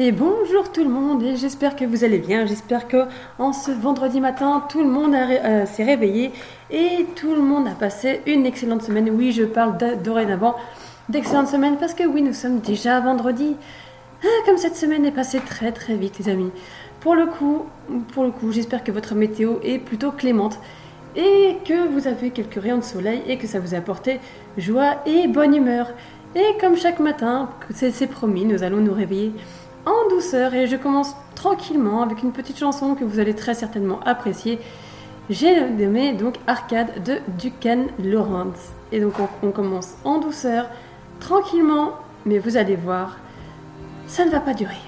Et bonjour tout le monde, et j'espère que vous allez bien. J'espère que en ce vendredi matin, tout le monde euh, s'est réveillé et tout le monde a passé une excellente semaine. Oui, je parle dorénavant d'excellente semaine parce que oui, nous sommes déjà vendredi. Ah, comme cette semaine est passée très très vite, les amis. Pour le coup, pour le coup, j'espère que votre météo est plutôt clémente et que vous avez quelques rayons de soleil et que ça vous a apporté joie et bonne humeur. Et comme chaque matin, c'est promis, nous allons nous réveiller en douceur et je commence tranquillement avec une petite chanson que vous allez très certainement apprécier. J'ai nommé donc Arcade de Ducan Lawrence. Et donc on, on commence en douceur, tranquillement, mais vous allez voir, ça ne va pas durer.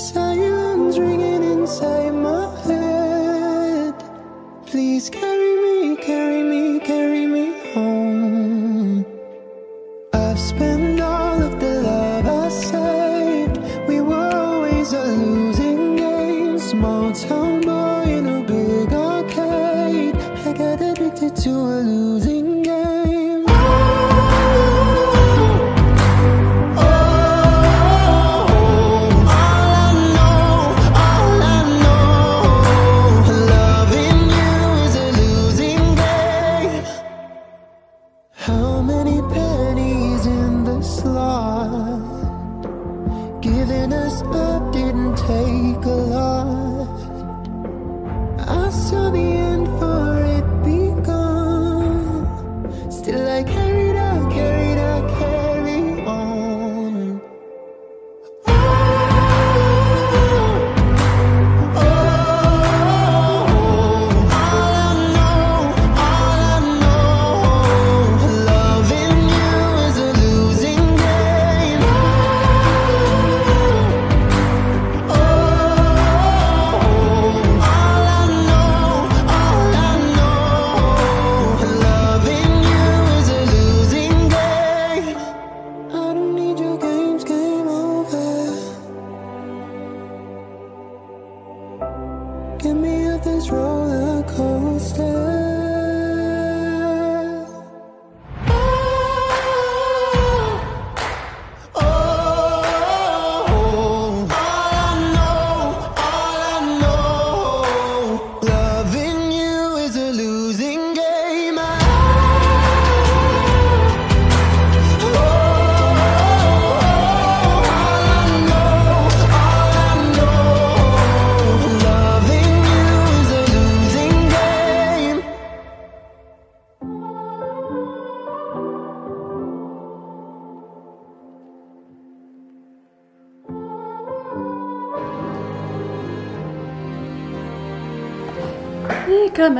Silence ringing inside my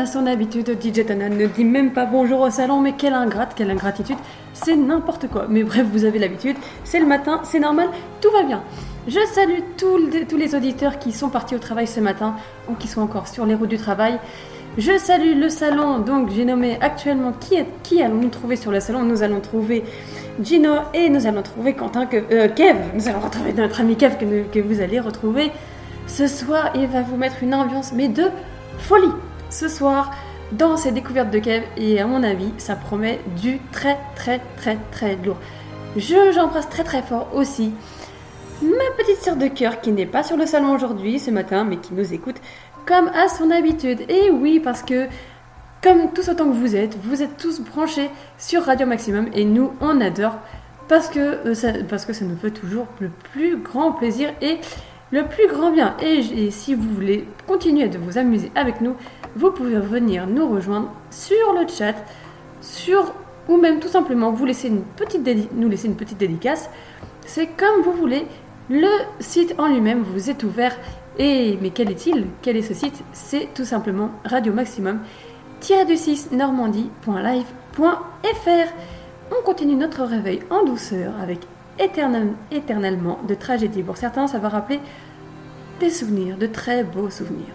Son habitude, DJ Tana ne dit même pas bonjour au salon, mais quelle ingrate, quelle ingratitude, c'est n'importe quoi. Mais bref, vous avez l'habitude, c'est le matin, c'est normal, tout va bien. Je salue tous les, auditeurs qui sont partis au travail ce matin ou qui sont encore sur les routes du travail. Je salue le salon, donc j'ai nommé actuellement qui, allons-nous trouver sur le salon Nous allons trouver Gino et nous allons trouver Quentin, que, euh, Kev, nous allons retrouver notre ami Kev que, que vous allez retrouver ce soir. Il va vous mettre une ambiance, mais de folie ce soir dans ces découvertes de Kev et à mon avis ça promet du très très très très lourd. Je j'embrasse très très fort aussi ma petite sœur de cœur qui n'est pas sur le salon aujourd'hui ce matin mais qui nous écoute comme à son habitude. Et oui parce que comme tous autant que vous êtes, vous êtes tous branchés sur Radio Maximum et nous on adore parce que, euh, ça, parce que ça nous fait toujours le plus grand plaisir et le plus grand bien. Et, et si vous voulez continuer de vous amuser avec nous, vous pouvez venir nous rejoindre sur le chat, sur ou même tout simplement vous laisser une petite nous laisser une petite dédicace. C'est comme vous voulez. Le site en lui-même vous est ouvert Et mais quel est-il? Quel est ce site? C'est tout simplement Radio Maximum du 6 normandie.live.fr. On continue notre réveil en douceur avec éternellement de tragédie. Pour certains, ça va rappeler des souvenirs, de très beaux souvenirs.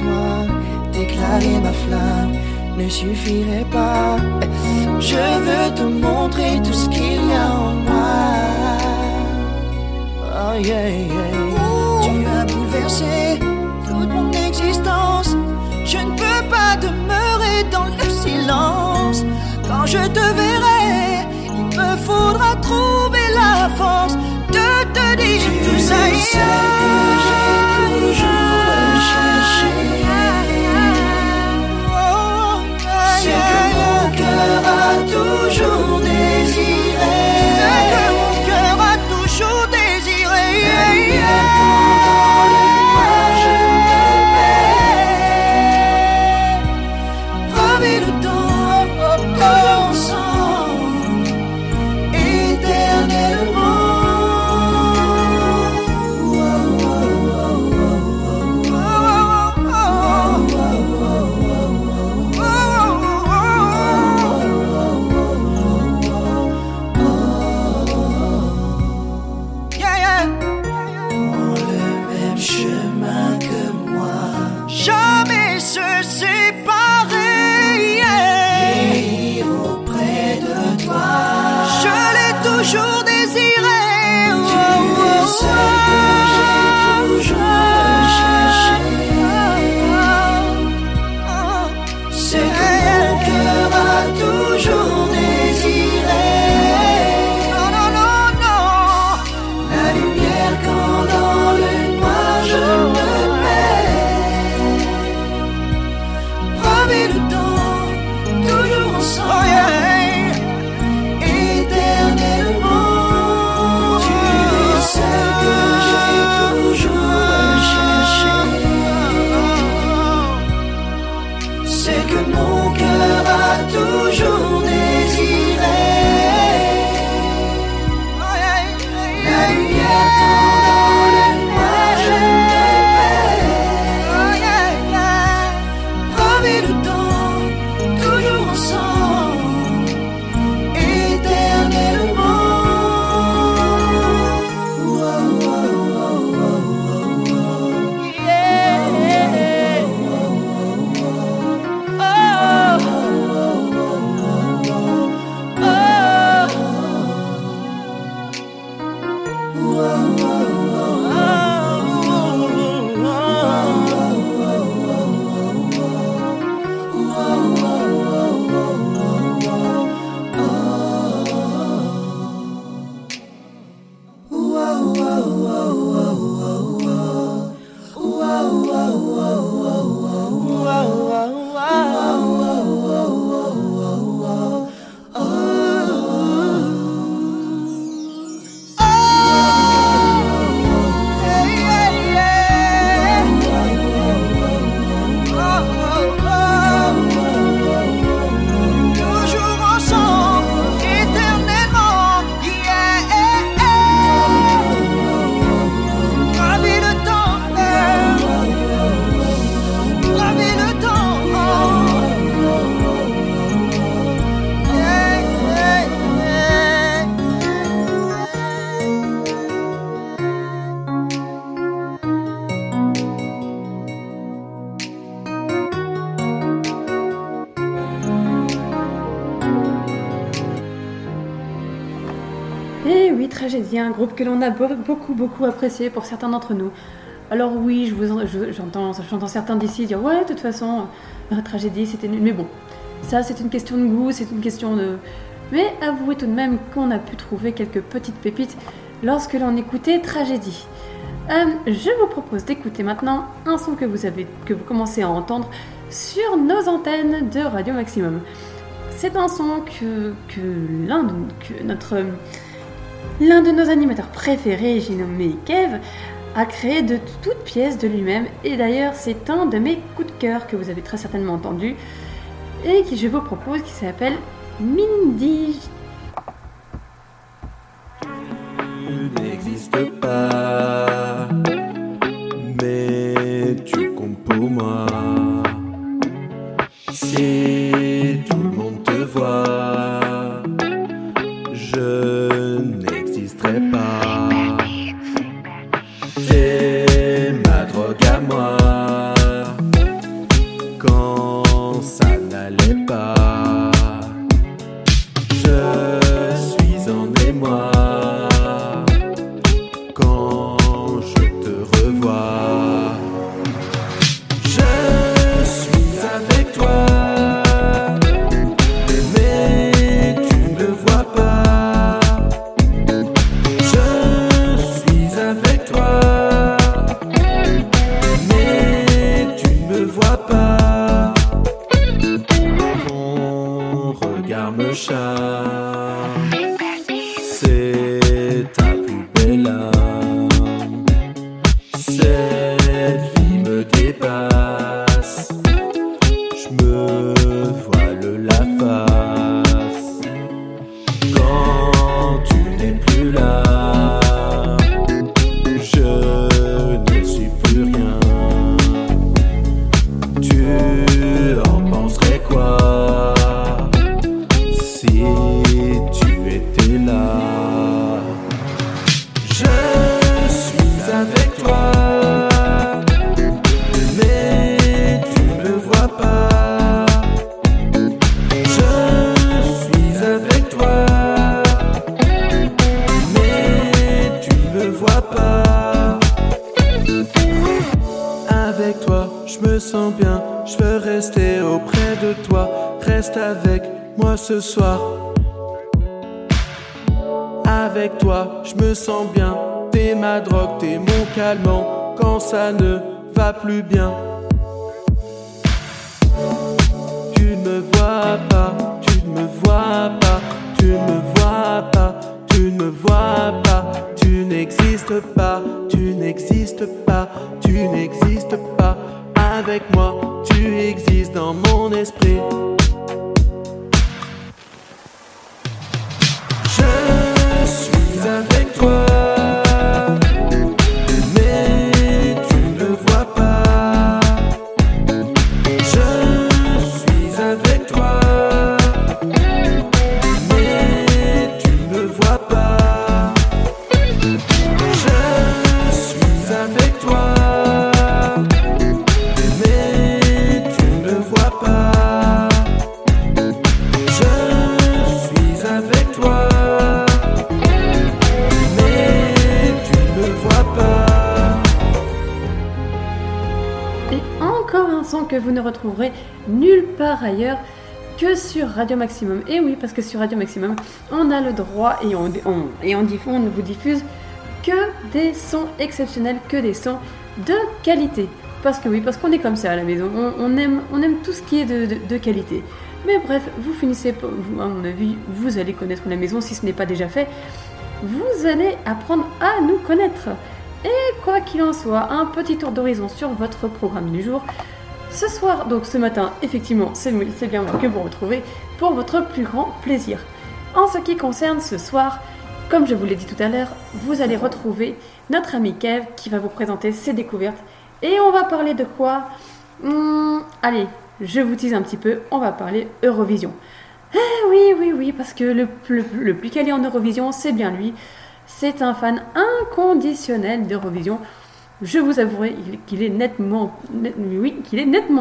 toi, déclarer ma flamme ne suffirait pas. Je veux te montrer tout ce qu'il y a en moi. Oh yeah, yeah. Tu as bouleversé toute mon existence. Je ne peux pas demeurer dans le silence. Quand je te verrai, il me faudra trouver la force de te dire tu tout ça. Tragédie, un groupe que l'on a be- beaucoup, beaucoup apprécié pour certains d'entre nous. Alors oui, j'entends certains d'ici dire ouais, de toute façon, euh, Tragédie, c'était nul. Mais bon, ça c'est une question de goût, c'est une question de... Mais avouez tout de même qu'on a pu trouver quelques petites pépites lorsque l'on écoutait Tragédie. Euh, je vous propose d'écouter maintenant un son que vous, avez, que vous commencez à entendre sur nos antennes de Radio Maximum. C'est un son que, que de, que notre l'un de nos animateurs préférés, j'ai nommé Kev, a créé de toutes pièces de lui-même. Et d'ailleurs, c'est un de mes coups de cœur que vous avez très certainement entendu et qui je vous propose, qui s'appelle Mindy. Tu pas, mais tu comptes pour moi. Si tout le monde te voit, je n'existerai pas. Sur Radio Maximum, on a le droit et on, on- vous diffuse que des sons exceptionnels, que des sons de qualité. Parce que oui, parce qu'on est comme ça à la maison, on, aime, on aime tout ce qui est de, qualité. Mais bref, vous finissez, vous, à mon avis, vous allez connaître la maison si ce n'est pas déjà fait. Vous allez apprendre à nous connaître. Et quoi qu'il en soit, un petit tour d'horizon sur votre programme du jour. Ce soir, donc ce matin, effectivement, c'est bien moi que vous retrouvez pour votre plus grand plaisir. En ce qui concerne ce soir, comme je vous l'ai dit tout à l'heure, vous allez retrouver notre ami Kev qui va vous présenter ses découvertes. Et on va parler de quoi? Hmm, Allez, je vous tease un petit peu, on va parler Eurovision. Eh oui, oui, oui, parce que le, le, le plus calé en Eurovision, c'est bien lui. C'est un fan inconditionnel d'Eurovision. Je vous avouerai qu'il est nettement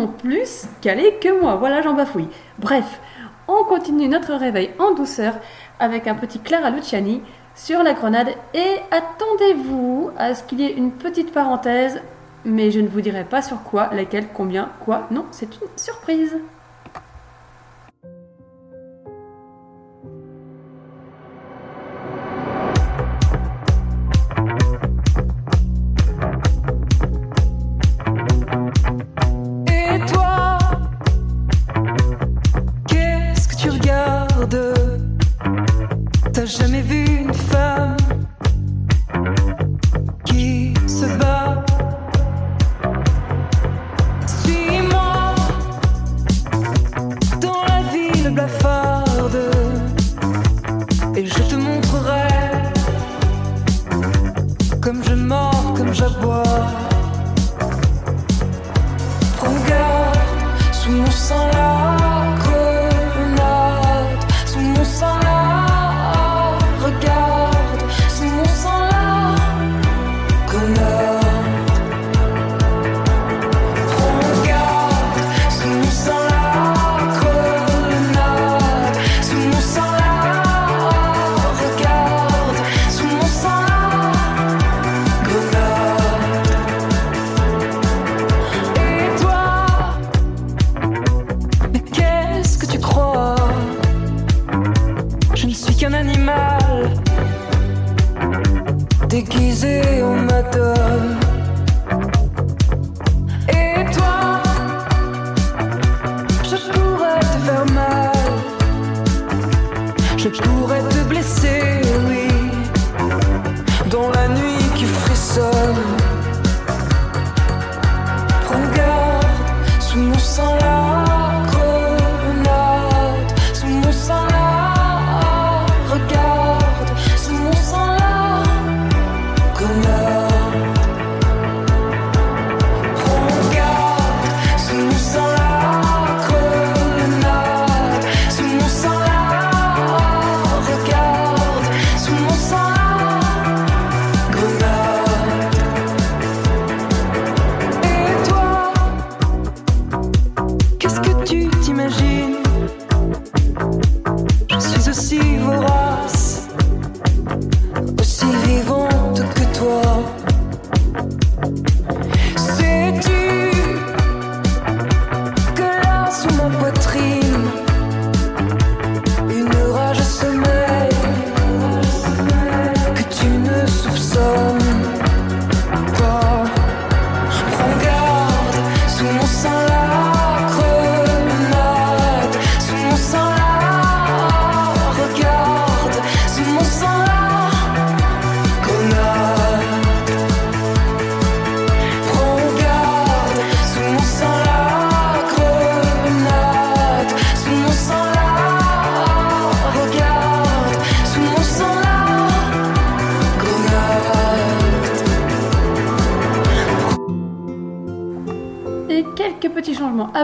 plus calé que moi. Voilà, j'en bafouille. Bref, on continue notre réveil en douceur avec un petit Clara Luciani. sur la grenade. Et attendez-vous à ce qu'il y ait une petite parenthèse, mais je ne vous dirai pas sur quoi, laquelle, combien, quoi. Non, c'est une surprise.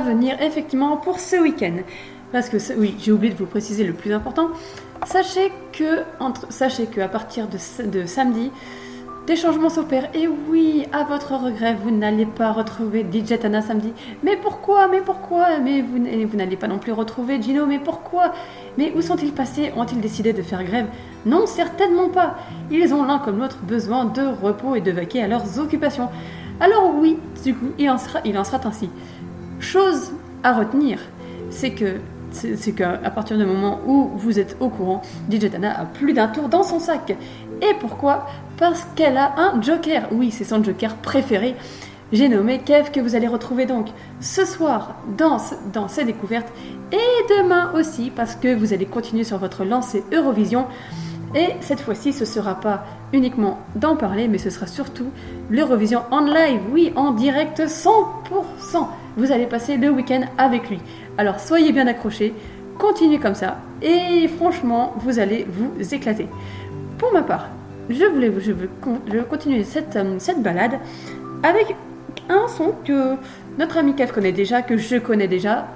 Venir, effectivement, pour ce week-end. Parce que, oui, j'ai oublié de vous préciser le plus important. Sachez que, entre, sachez que à partir de, de samedi, des changements s'opèrent. Et oui, à votre regret, vous n'allez pas retrouver DJ Tana samedi. Mais pourquoi Mais pourquoi Mais vous, vous n'allez pas non plus retrouver Gino. Mais pourquoi? Mais où sont-ils passés? Ont-ils décidé de faire grève? Non, certainement pas. Ils ont l'un comme l'autre besoin de repos et de vaquer à leurs occupations. Alors oui, du coup, il en sera, il en sera ainsi. Chose à retenir, c'est que c'est qu'à partir du moment où vous êtes au courant, DJ Tana a plus d'un tour dans son sac. Et pourquoi? Parce qu'elle a un joker. Oui, c'est son joker préféré. J'ai nommé Kev que vous allez retrouver donc ce soir dans, dans ces découvertes et demain aussi parce que vous allez continuer sur votre lancée Eurovision. Et cette fois-ci, ce sera pas uniquement d'en parler, mais ce sera surtout l'Eurovision en live, oui, en direct 100%. Vous allez passer le week-end avec lui. Alors soyez bien accrochés, continuez comme ça, et franchement, vous allez vous éclater. Pour ma part, je voulais, je veux, je veux continuer cette, euh, cette balade avec un son que notre ami Kev connaît déjà, que je connais déjà,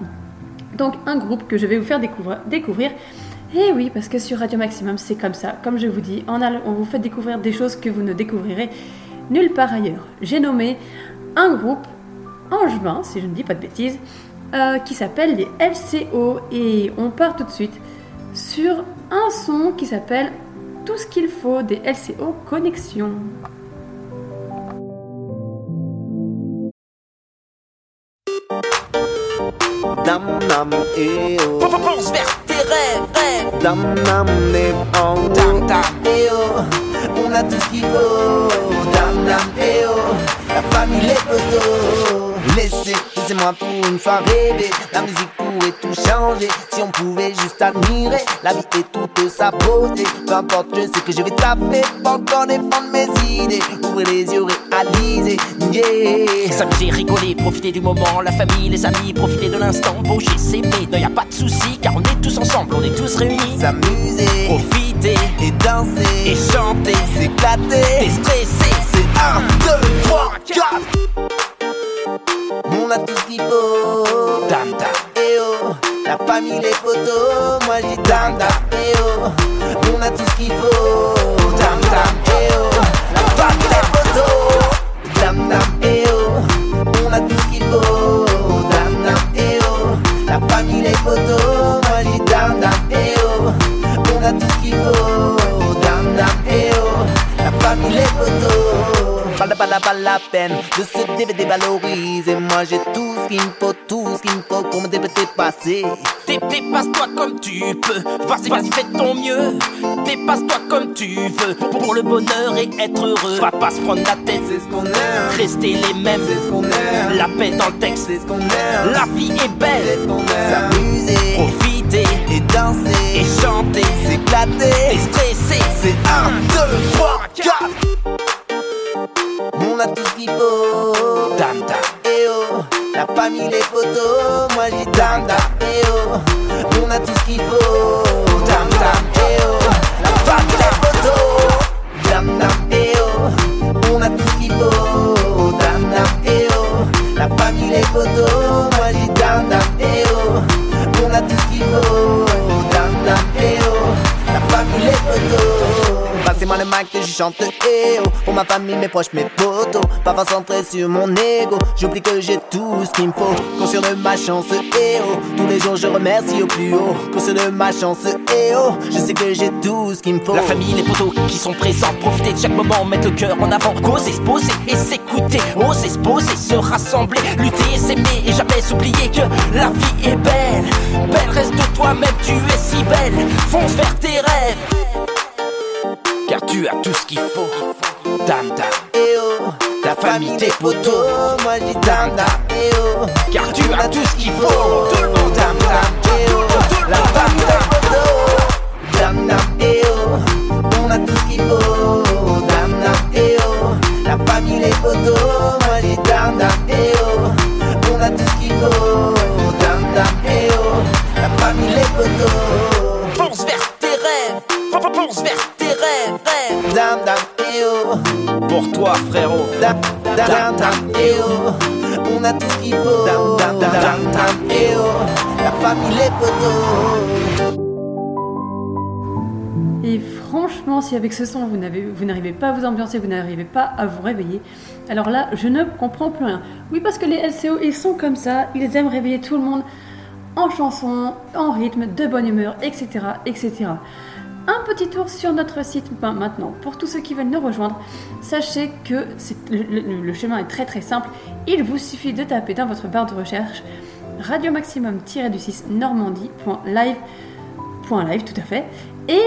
donc un groupe que je vais vous faire découvrir. découvrir. Et oui, parce que sur Radio Maximum, c'est comme ça. Comme je vous dis, on, a- on vous fait découvrir des choses que vous ne découvrirez nulle part ailleurs. J'ai nommé un groupe angevin, si je ne dis pas de bêtises, euh, qui s'appelle les LCO. Et on part tout de suite sur un son qui s'appelle tout ce qu'il faut des LCO Connexion. Dam dam eh oh. Rêves, rêves. Dam dam eh oh. Dam, dam. eh oh. On a tout ce qu'il faut. Dam dam eh oh. La famille les potos. Laissez, laissez-moi pour une fois rêver. La musique pourrait tout changer. Si on pouvait juste admirer la vie et toute sa beauté. Peu importe, je sais que je vais taper pour encore défendre mes idées. Ouvrez les yeux réalisés. Yeah. S'amuser, rigoler, profiter du moment, la famille, les amis, profiter de l'instant, bouger, s'aimer, non y a pas de souci, car on est tous ensemble, on est tous réunis. S'amuser Profiter et danser. et chanter, s'éclater. déstresser, C'est 1, 2, 3, 4 On a tout ce qu'il faut dam dam. Eh oh. La famille, les potos. Moi dam dam Eh oh. On a tout ce qu'il faut. Dam dam Eh oh. La famille, les potos. Dam dam Eh oh. On a tout ce qu'il faut. Dam dam Eh oh. La famille, les potos. Moi oh Tout ce qu'il faut Dam dam Eh oh La famille, les potos pas la, pas la, pas la peine de se dé- dévaloriser. Moi j'ai tout ce qu'il me faut, tout ce qu'il me faut pour me dé- dépasser. Dé- Dépasse-toi comme tu peux, vas-y, vas-y, fais ton mieux. Dépasse-toi comme tu veux, pour, pour le bonheur et être heureux. Va pas se prendre la tête, C'est ce qu'on aime, rester les mêmes. c'est ce qu'on aime, La paix dans le texte, c'est ce qu'on aime, la vie est c'est ce belle. qu'on aime. S'amuser Profiter et danser, et chanter, s'éclater. déstresser, C'est 1, 2, 3, 4 On a tout ce qu'il faut. dam dam. Eh oh, la famille, les potos, moi je dis dam dam, eh oh, on a tout ce qu'il faut, dam dam, eh oh, la famille, les potos, dam dam, eh oh, on a tout ce qu'il faut, dam dam, eh oh, la famille, les potos, moi je dis dam a tout ce qu'il faut, dam Passez-moi le je chante eh oh Pour ma famille, mes proches, mes potos. Pas centré sur mon ego. J'oublie que j'ai tout ce qu'il me faut. Conscient de ma chance eh oh Tous les jours je remercie au plus haut. Conscient de ma chance eh oh Je sais que j'ai tout ce qu'il me faut. La famille, les potos qui sont présents, profiter de chaque moment, mettre le cœur en avant, oser se poser et s'écouter, oser se poser, se rassembler, lutter s'aimer et jamais s'oublier que la vie est belle. Belle, reste de toi-même, tu es si belle. Fonce vers tes rêves, car tu as tout ce qu'il faut. Dam dam, eh oh ta famille, tes potos, Moi je dis eh oh car tu as tout ce qu'il faut. Tout le monde, eh oh La famille, les potos Dam dam eh si avec ce son vous n'arrivez pas à vous ambiancer, vous n'arrivez pas à vous réveiller, alors là, je ne comprends plus rien. Oui, parce que les LCO, ils sont comme ça, ils aiment réveiller tout le monde en chanson, en rythme, de bonne humeur, etc., etc. Un petit tour sur notre site maintenant. Pour tous ceux qui veulent nous rejoindre, sachez que le, le- chemin est très très simple. Il vous suffit de taper dans votre barre de recherche radio maximum-du6 normandie.live Point live, tout à fait. Et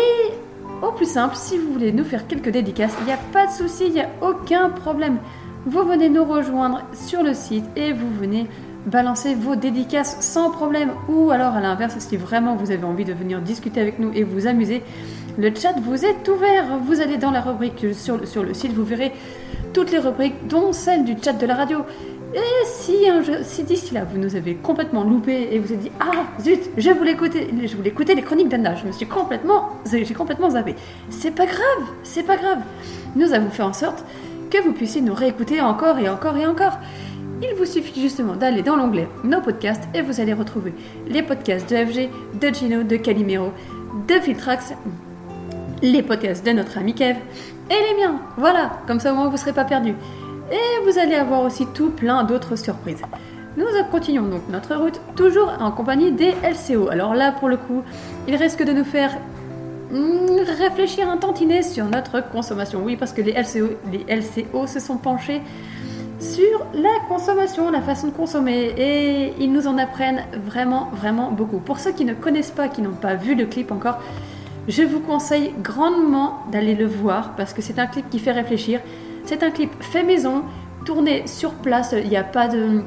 au plus simple, si vous voulez nous faire quelques dédicaces, il n'y a pas de souci, il n'y a aucun problème. Vous venez nous rejoindre sur le site et vous venez balancer vos dédicaces sans problème. Ou alors à l'inverse, si vraiment vous avez envie de venir discuter avec nous et vous amuser, le chat vous est ouvert. Vous allez dans la rubrique sur, sur le site, vous verrez toutes les rubriques, dont celle du chat de la radio. Et si, un si d'ici là vous nous avez complètement loupé et vous avez dit ah zut je voulais écouter je voulais écouter les chroniques d'Anna je me suis complètement j'ai complètement zappé c'est pas grave c'est pas grave nous avons fait en sorte que vous puissiez nous réécouter encore et encore et encore il vous suffit justement d'aller dans l'onglet nos podcasts et vous allez retrouver les podcasts de FG de Gino de Calimero de Filtrax les podcasts de notre ami Kev et les miens. Voilà, comme ça au moins vous ne serez pas perdus. Et vous allez avoir aussi tout plein d'autres surprises. Nous continuons donc notre route, toujours en compagnie des LCO. Alors là, pour le coup, il reste que de nous faire hmm, réfléchir un tantinet sur notre consommation. Oui, parce que les LCO, les LCO se sont penchés sur la consommation, la façon de consommer, et ils nous en apprennent vraiment, vraiment beaucoup. Pour ceux qui ne connaissent pas, qui n'ont pas vu le clip encore, je vous conseille grandement d'aller le voir parce que c'est un clip qui fait réfléchir. C'est un clip fait maison, tourné sur place, il n'y a pas de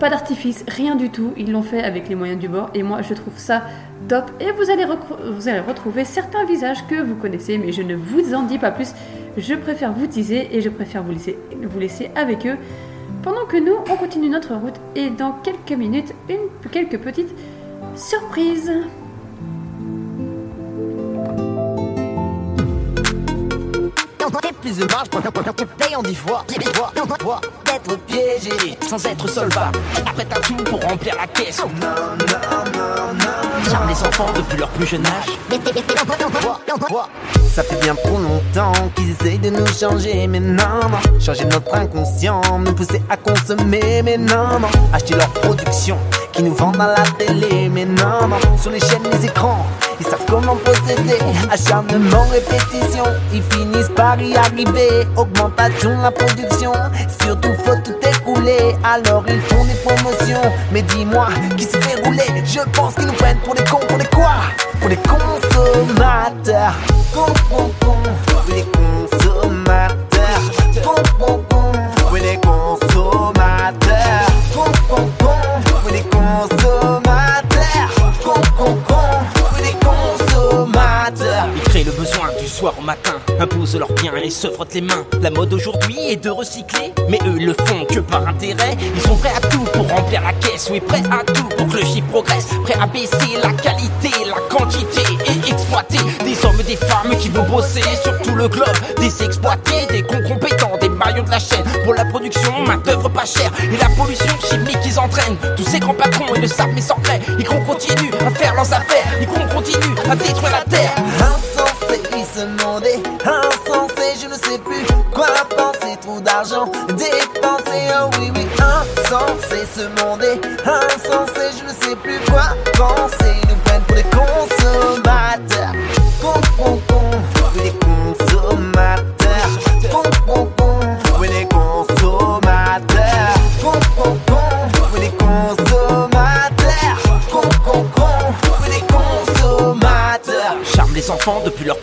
d'artifice, rien du tout. Ils l'ont fait avec les moyens du bord et moi je trouve ça top. Et vous allez, recro- vous allez retrouver certains visages que vous connaissez, mais je ne vous en dis pas plus. Je préfère vous teaser et je préfère vous laisser, vous laisser avec eux. Pendant que nous, on continue notre route et dans quelques minutes, une, quelques petites surprises. Fait plus de marge pour payant dix fois, d'être piégé. sans être solvable. Après t'as tout pour remplir la caisse. Charme les enfants depuis leur plus jeune âge. Ça fait bien trop longtemps qu'ils essayent de nous changer, mais non, non. Changer notre inconscient, nous pousser à consommer, mais non, non. Acheter leur production qui nous vendent à la télé, mais non, non. Sur les chaînes, les écrans, ils savent comment posséder. Acharnement, répétition, ils finissent par y arriver. Augmentation de la production, surtout faut tout écouler. Alors ils font des promotions, mais dis-moi qui se fait rouler? Je pense qu'ils nous prennent pour des cons, pour des quoi? Pour des consommateurs. Con, con, con, oui, des consommateurs. Con, con, consommateurs. Con, con, des consommateurs. Ils créent le besoin du soir au matin, imposent leurs biens et se frottent les mains. La mode aujourd'hui est de recycler, mais eux le font que par intérêt. Ils sont prêts à tout pour remplir la caisse, oui, prêts à tout pour que le chiffre progresse. Prêts à baisser la qualité, la quantité et exploiter des hommes et des femmes qui vont bosser sur tout le globe. Des exploités, des cons compétents, de la chaîne. Pour la production, main d'œuvre pas chère. Et la pollution chimique qu'ils entraînent. Tous ces grands patrons, ils le savent, mais sans gré. Ils continuent à faire leurs affaires, ils continuent à détruire la terre. Insensé, il se demandait, insensé, je ne sais plus quoi penser, trop d'argent dépensé, oh oui, oui, insensé, se demander, insensé, je ne sais plus quoi penser, ils nous prennent pour des consommateurs,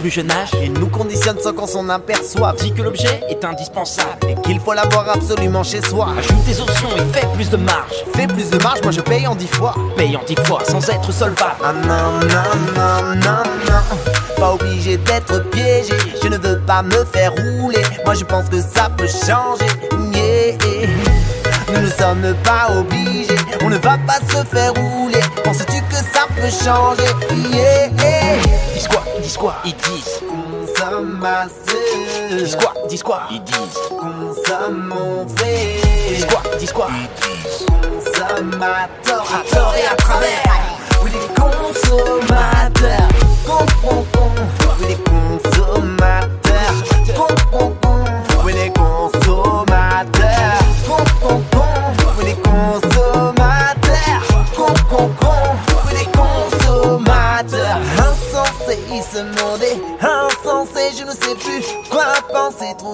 plus jeune âge. Il nous conditionne sans qu'on s'en aperçoive. Dit que l'objet est indispensable. Et qu'il faut l'avoir absolument chez soi. Ajoute des options et fais plus de marge. Fais plus de marge, moi je paye en dix fois. Paye en dix fois sans être solvable. Ah non, non, non, non, non. Pas obligé d'être piégé. Je ne veux pas me faire rouler. Moi je pense que ça peut changer. Yeah. Nous ne sommes pas obligés. On ne va pas se faire rouler. Penses-tu que ça peut changer? Yeah. Dis quoi Dis quoi Ils disent. Consommateur. Dis quoi Dis quoi Ils disent. Consommons vrai. Dis quoi Dis quoi consommateurs à tort et à travers. Oui, les consommateurs. Con, con, con. Oui, les consommateurs. Con, con, con. Oui, les consommateurs.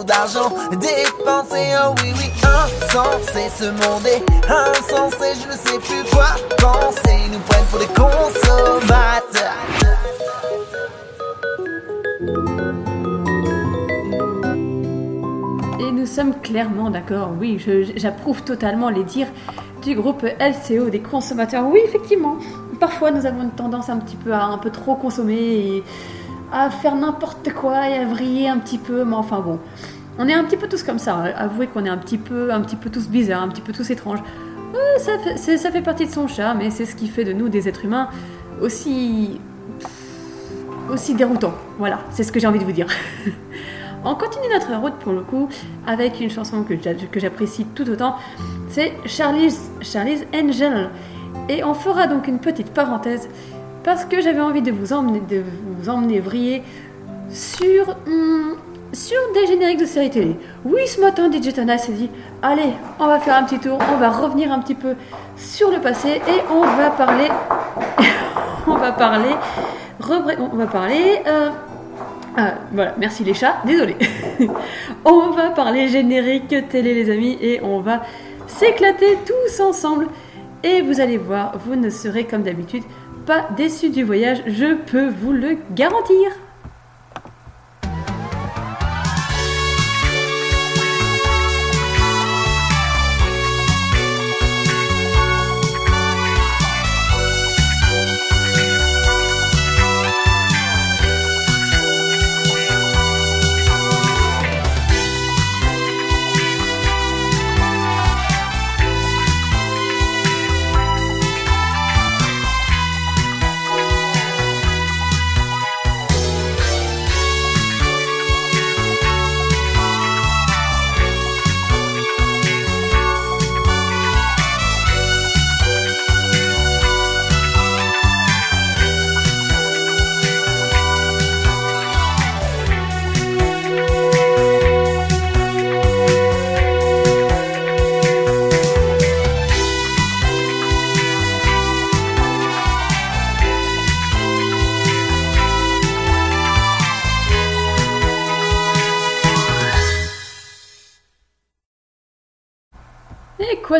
D'argent dépensé. Oh oui, oui, insensé, ce monde est insensé. Je ne sais plus quoi penser. Ils nous prennent pour des consommateurs. Et nous sommes clairement d'accord, oui, j'approuve totalement les dires du groupe LCO des consommateurs. Oui, effectivement, parfois nous avons une tendance un petit peu à un peu trop consommer et à faire n'importe quoi et à vriller un petit peu, mais enfin bon. On est un petit peu tous comme ça, hein. avouez qu'on est un petit peu, un petit peu tous bizarres, un petit peu tous étranges. Ouais, ça, fait, partie de son charme et c'est ce qui fait de nous des êtres humains aussi aussi déroutant. Voilà, c'est ce que j'ai envie de vous dire. On continue notre route pour le coup avec une chanson que j'a- que j'apprécie tout autant. C'est Charlie's, Charlie's Angel. Et on fera donc une petite parenthèse parce que j'avais envie de vous emmener, de vriller sur, hum, sur des génériques de séries télé. Oui, ce matin, DJ Tana s'est dit Allez, on va faire un petit tour, on va revenir un petit peu sur le passé et on va parler, on va parler on va parler. euh, ah, voilà, merci les chats, désolé. on va parler générique télé, les amis, et on va s'éclater tous ensemble. Et vous allez voir, vous ne serez comme d'habitude pas déçus du voyage, je peux vous le garantir.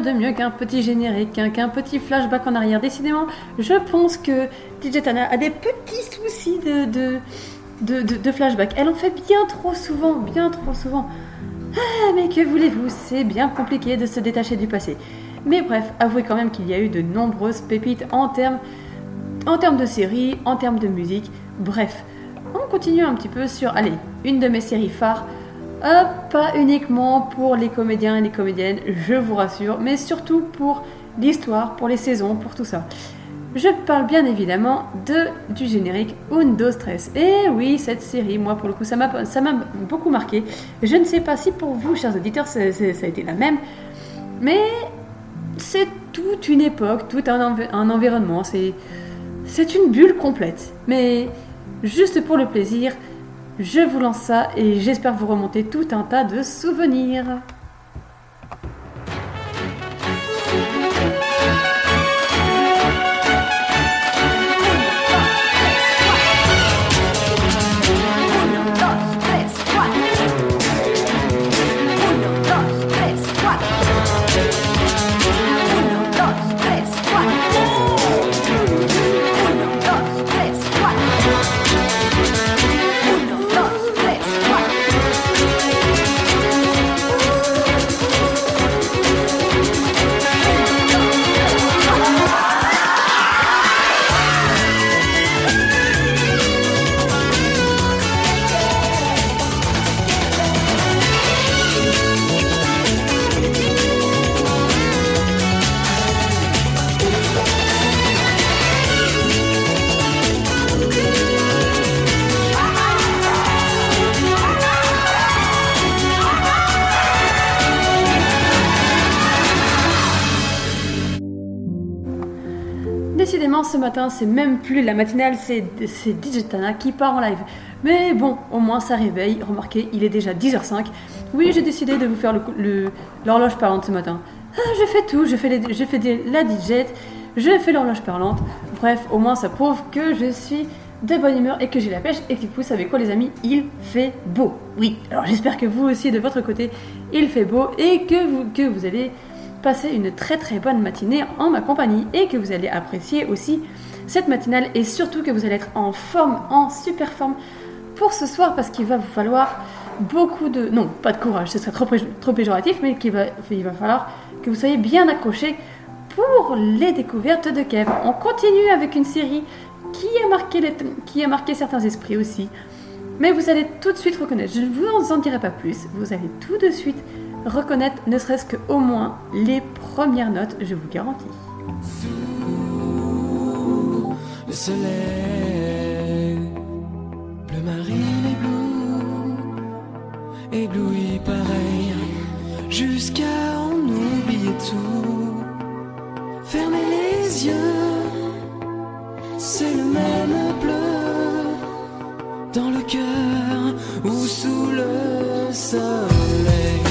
De mieux qu'un petit générique, qu'un qu'un petit flashback en arrière? Décidément, je pense que DJ Tana a des petits soucis de, de- de flashback. Elle en fait bien trop souvent, bien trop souvent. Ah, mais que voulez-vous? C'est bien compliqué de se détacher du passé. Mais bref, avouez quand même qu'il y a eu de nombreuses pépites en termes, en termes de séries, en termes de musique. Bref, on continue un petit peu sur, allez, une de mes séries phares. Pas uniquement pour les comédiens et les comédiennes, je vous rassure, mais surtout pour l'histoire, pour les saisons, pour tout ça. Je parle bien évidemment de, du générique Undo Stress. Et oui, cette série, moi pour le coup, ça m'a beaucoup marqué. Je ne sais pas si pour vous, chers auditeurs, ça a été la même, mais c'est toute une époque, tout un, env- un environnement, c'est une bulle complète. Mais juste pour le plaisir, je vous lance ça et j'espère vous remonter tout un tas de souvenirs. Ce matin, c'est même plus la matinale, c'est c'est DJ Tana qui part en live. Mais bon, au moins ça réveille. Remarquez, il est déjà 10h05. Oui, j'ai décidé de vous faire l'horloge parlante ce matin. Ah, je fais tout, je fais, les- je fais des- la DJ, je fais l'horloge parlante. Bref, au moins ça prouve que je suis de bonne humeur et que j'ai la pêche. Et que vous savez quoi, les amis, il fait beau. Oui, alors j'espère que vous aussi, de votre côté, il fait beau et que vous, que vous allez passer une très très bonne matinée en ma compagnie et que vous allez apprécier aussi cette matinale et surtout que vous allez être en forme, en super forme pour ce soir parce qu'il va vous falloir beaucoup de... Non, pas de courage, ce serait trop, trop péjoratif, mais qu'il va, il va falloir que vous soyez bien accrochés pour les découvertes de Kev. On continue avec une série qui a marqué, les- qui a marqué certains esprits aussi. Mais vous allez tout de suite reconnaître, je ne vous en dirai pas plus, vous allez tout de suite reconnaître ne serait-ce que au moins les premières notes, je vous garantis. Le soleil, bleu marine ébloui, ébloui pareil, jusqu'à en oublier tout. Fermez les yeux, c'est le même bleu dans le cœur ou sous le soleil,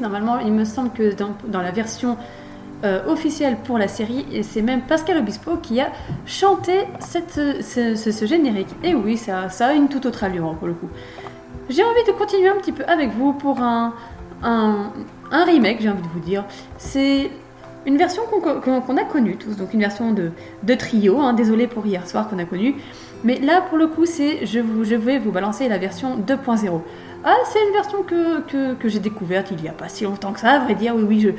normalement, il me semble que dans, la version euh, officielle pour la série, c'est même Pascal Obispo qui a chanté ce, générique. Et oui, ça, a une toute autre allure hein, pour le coup. J'ai envie de continuer un petit peu avec vous pour un, un, remake, j'ai envie de vous dire. C'est une version qu'on a connue tous, donc une version de, de trio, hein, désolé pour hier soir qu'on a connu. Mais là, pour le coup, c'est je, je vais vous balancer la version 2.0. Ah, c'est une version que, j'ai découverte il y a pas si longtemps que ça, à vrai dire. Oui, oui, je,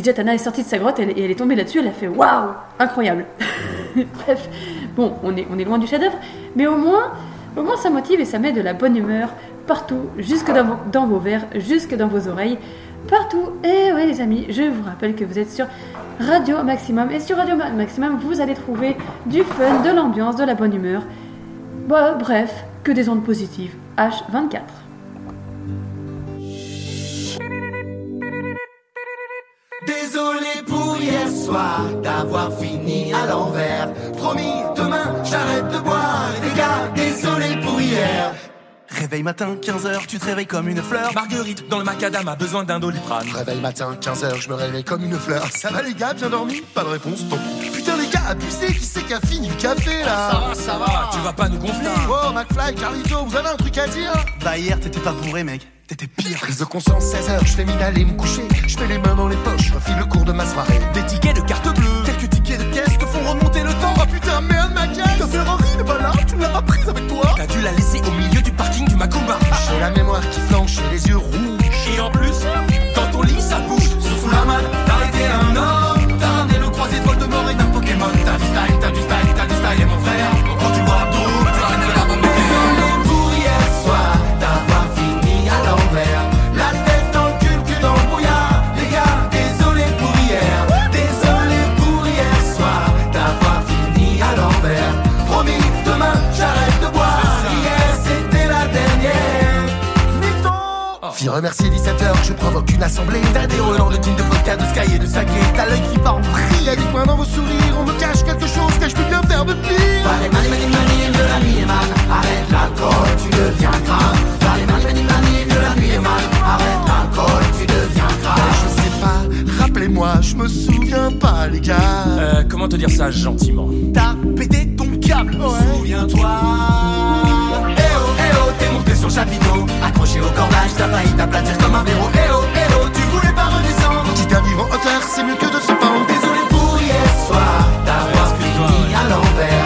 DJ Tana est sortie de sa grotte et elle est tombée là-dessus, elle a fait waouh, incroyable. Bref, bon, on est, loin du chef-d'œuvre, mais au moins, au moins ça motive et ça met de la bonne humeur partout, jusque dans vos, dans vos verres, jusque dans vos oreilles, partout. Et oui, les amis, je vous rappelle que vous êtes sur Radio Maximum et sur Radio Ma- Maximum, vous allez trouver du fun, de l'ambiance, de la bonne humeur. Bah, bref, que des ondes positives. H24. Désolé pour hier soir d'avoir fini à l'envers. Promis, demain j'arrête de boire. Les gars, désolé pour hier. Réveil matin, 15h, tu te réveilles comme une fleur. Marguerite, dans le macadam, a besoin d'un doliprane. Réveil matin, 15h, je me réveille comme une fleur. Ça va les gars, bien dormi Pas de réponse, tant pis. Putain les gars, abusé, qui c'est qui a fini le café là Ça va, ça va, tu vas pas nous gonfler. Oh, McFly, Carlito, vous avez un truc à dire Bah hier, t'étais pas bourré mec. T'étais pire. Prise de conscience, 16h, je fais mine d'aller me coucher. Je mets les mains dans les poches, je refile le cours de ma soirée. Des tickets de carte bleue. Quelques tickets de pièces te font remonter le temps. Oh putain, merde, ma caisse Ta Ferrari n'est pas là, tu ne l'as pas prise avec toi T'as dû la laisser au milieu parking du Macumba. J'ai la mémoire qui flanche les yeux rouges. Et en plus, dans ton lit, ça bouge. Sous la main, été un Qui remercie 17h, je provoque une assemblée d'adhéros dans de jeans, de vodka, de sky et de saké. T'as l'œil qui part en vrille, y'a des points dans vos sourires. On me cache quelque chose que je peux bien faire de pire. Allez, mani, mani, mani, de la nuit est mal. Arrête l'alcool, tu deviens grave. Allez, mani, mani, mani, de la nuit est mal. Arrête l'alcool, tu deviens grave. Je sais pas, rappelez-moi, je me souviens pas, les gars. Euh, comment te dire ça gentiment? T'as pété ton câble, Souviens-toi. Le chapiteau. Accroché au cordage, t'as failli t'aplatir comme un verrou. Eh oh, eh oh, tu voulais pas redescendre. Quitte à vivre en hauteur, c'est mieux que de se pendre. Désolé pour hier soir, d'avoir fini à l'envers.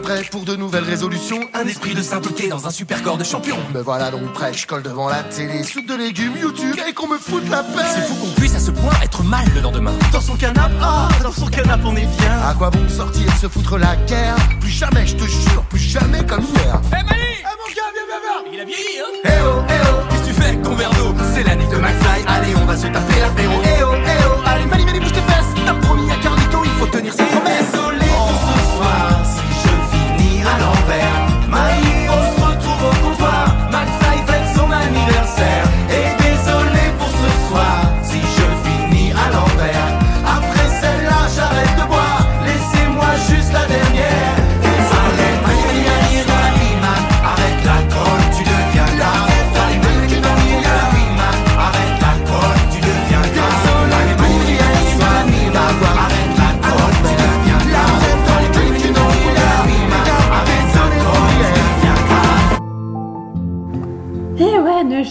Voilà donc fin prêt pour de nouvelles résolutions. Un esprit de sainteté dans un super corps de champion. Me voilà donc prêt, je colle devant la télé, soupe de légumes, YouTube et qu'on me foute la paix. C'est fou qu'on puisse à ce point être mal le lendemain. Dans son canapé, ah, dans son canapé on est bien. À quoi bon sortir, se foutre la guerre? Plus jamais, je te jure, plus jamais comme hier. Eh Mani Eh mon gars, viens, viens, viens Il a vieilli, hein? Eh oh, eh oh, qu'est-ce que tu fais avec ton verre d'eau C'est la nuit de McFly, allez on va se taper l'apéro Eh oh, eh oh, allez Mani Mani bouge tes fesses T'as promis à Carlito, il faut tenir ses promesses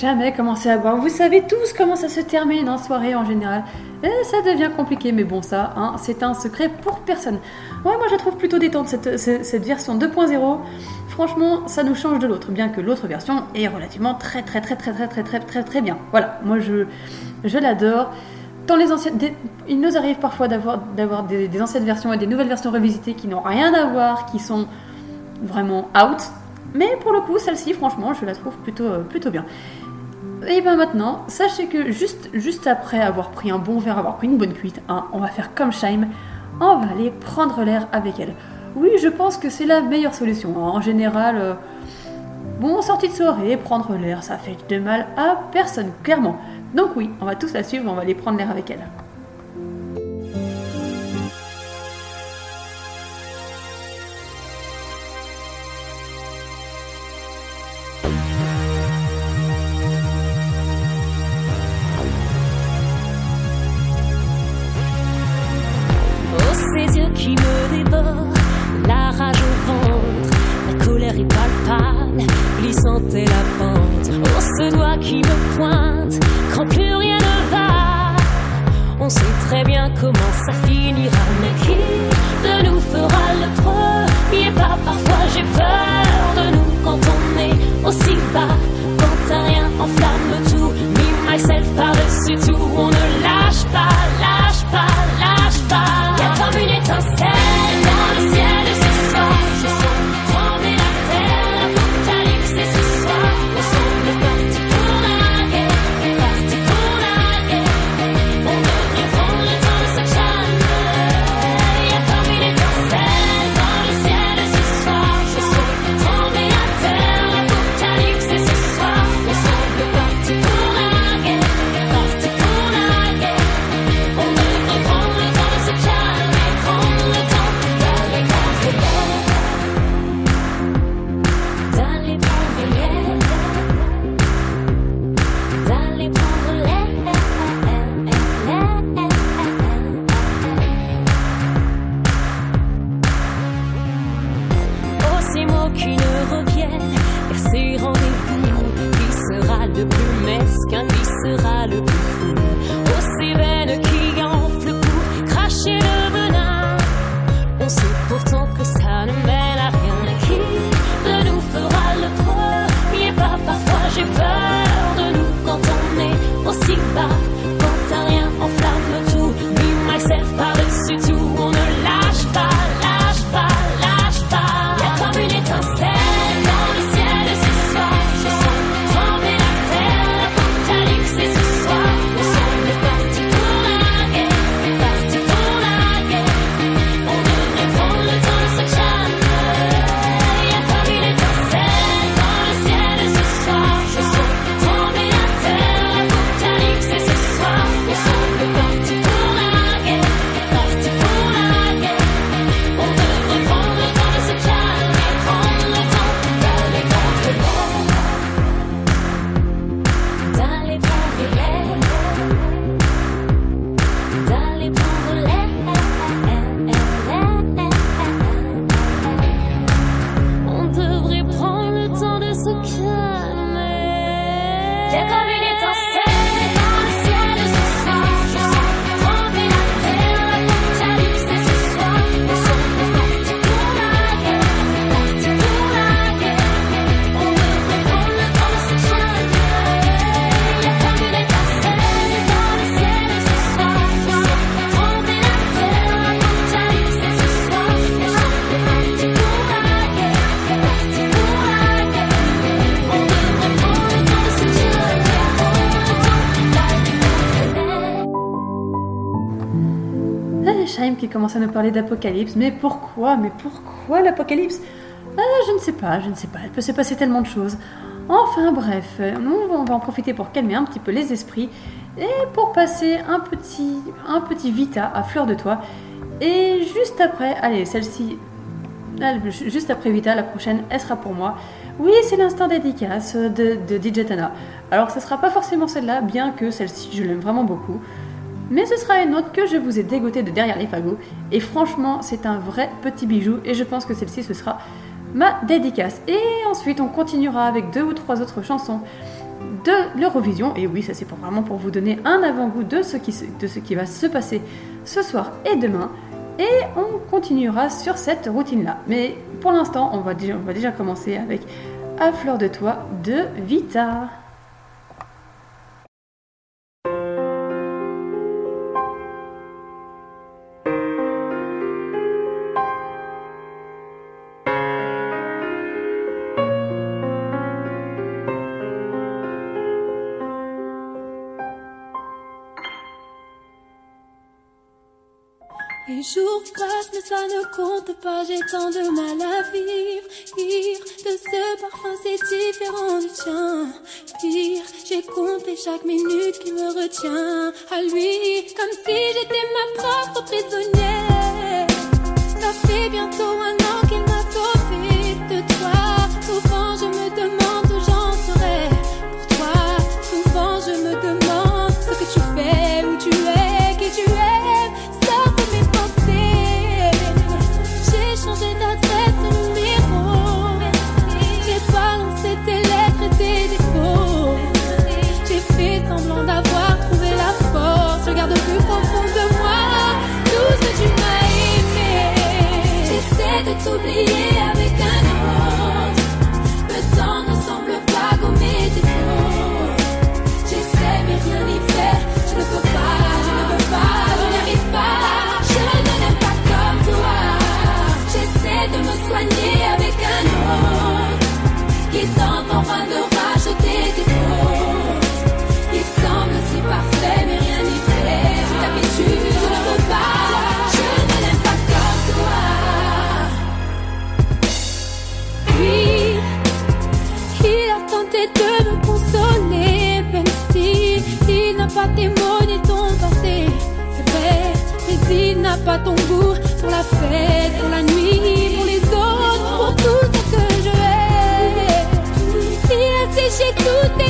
jamais commencer à boire. Vous savez tous comment ça se termine en soirée en général. Et ça devient compliqué, mais bon, ça, hein, c'est un secret pour personne. Ouais, moi je trouve plutôt détente cette, version 2.0. Franchement, ça nous change de l'autre, bien que l'autre version est relativement très très très très très très très très très bien. Voilà, moi je, je l'adore. Dans les anciennes, des- il nous arrive parfois d'avoir d'avoir des, des anciennes versions et des nouvelles versions revisitées qui n'ont rien à voir, qui sont vraiment out. Mais pour le coup, celle-ci, franchement, je la trouve plutôt, plutôt bien. Et bien maintenant, sachez que juste, juste après avoir pris un bon verre, avoir pris une bonne cuite, hein, on va faire comme Shaim, on va aller prendre l'air avec elle. Oui, je pense que c'est la meilleure solution. hein. En général, euh, bon, sortie de soirée, prendre l'air, ça fait de mal à personne, clairement. Donc oui, on va tous la suivre, on va aller prendre l'air avec elle. À nous parler d'apocalypse. Mais pourquoi Mais pourquoi l'apocalypse? Ah, je ne sais pas, je ne sais pas. Il peut se passer tellement de choses. Enfin bref, euh, nous on va en profiter pour calmer un petit peu les esprits et pour passer un petit, un petit Vita à fleur de toit. Et juste après, allez, celle-ci, juste après Vita, la prochaine, elle sera pour moi. Oui, c'est l'instant dédicace de, de DJ Tana. Alors, ce sera pas forcément celle-là, bien que celle-ci, je l'aime vraiment beaucoup. Mais ce sera une autre que je vous ai dégotée de derrière les fagots. Et franchement, c'est un vrai petit bijou. Et je pense que celle-ci, ce sera ma dédicace. Et ensuite, on continuera avec deux ou trois autres chansons de l'Eurovision. Et oui, ça c'est pour, vraiment pour vous donner un avant-goût de, ce qui va se passer ce soir et demain. Et on continuera sur cette routine-là. Mais pour l'instant, on, va déjà- commencer avec À fleur de toit de Vita. Jours passent, mais ça ne compte pas, j'ai tant de mal à vivre. Rire de ce parfum, c'est différent du tien. Pire, j'ai compté chaque minute qui me retient à lui, comme si j'étais ma propre prisonnière. Ça fait bientôt un an qu'il m'a sauvé il n'a pas tes mots ni ton passé. C'est vrai, mais il n'a pas ton goût pour la fête, pour la nuit, pour les autres, pour tout ce que je hais. Il a séché toutes tes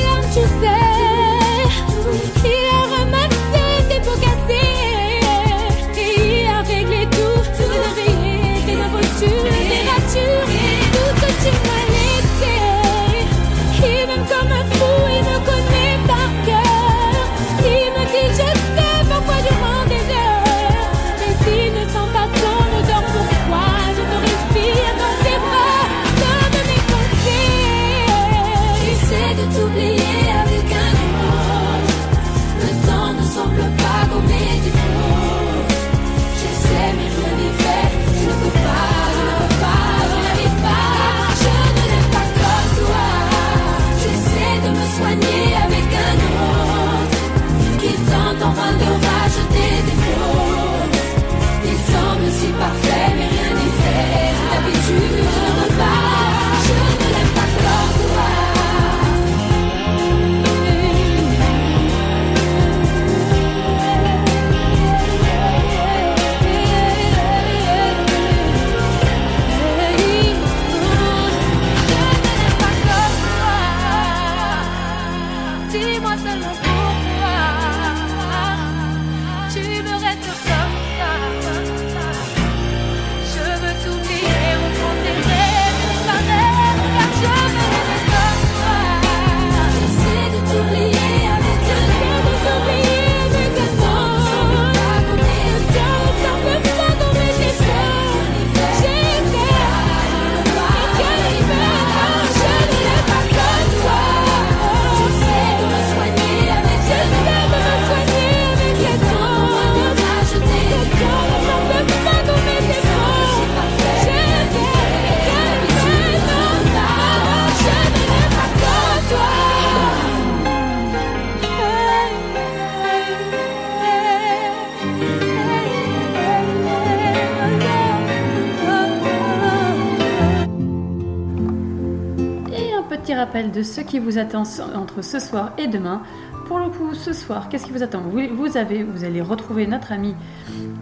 de ce qui vous attend entre ce soir et demain. Pour le coup, ce soir, qu'est-ce qui vous attend? Vous, avez, vous allez retrouver notre ami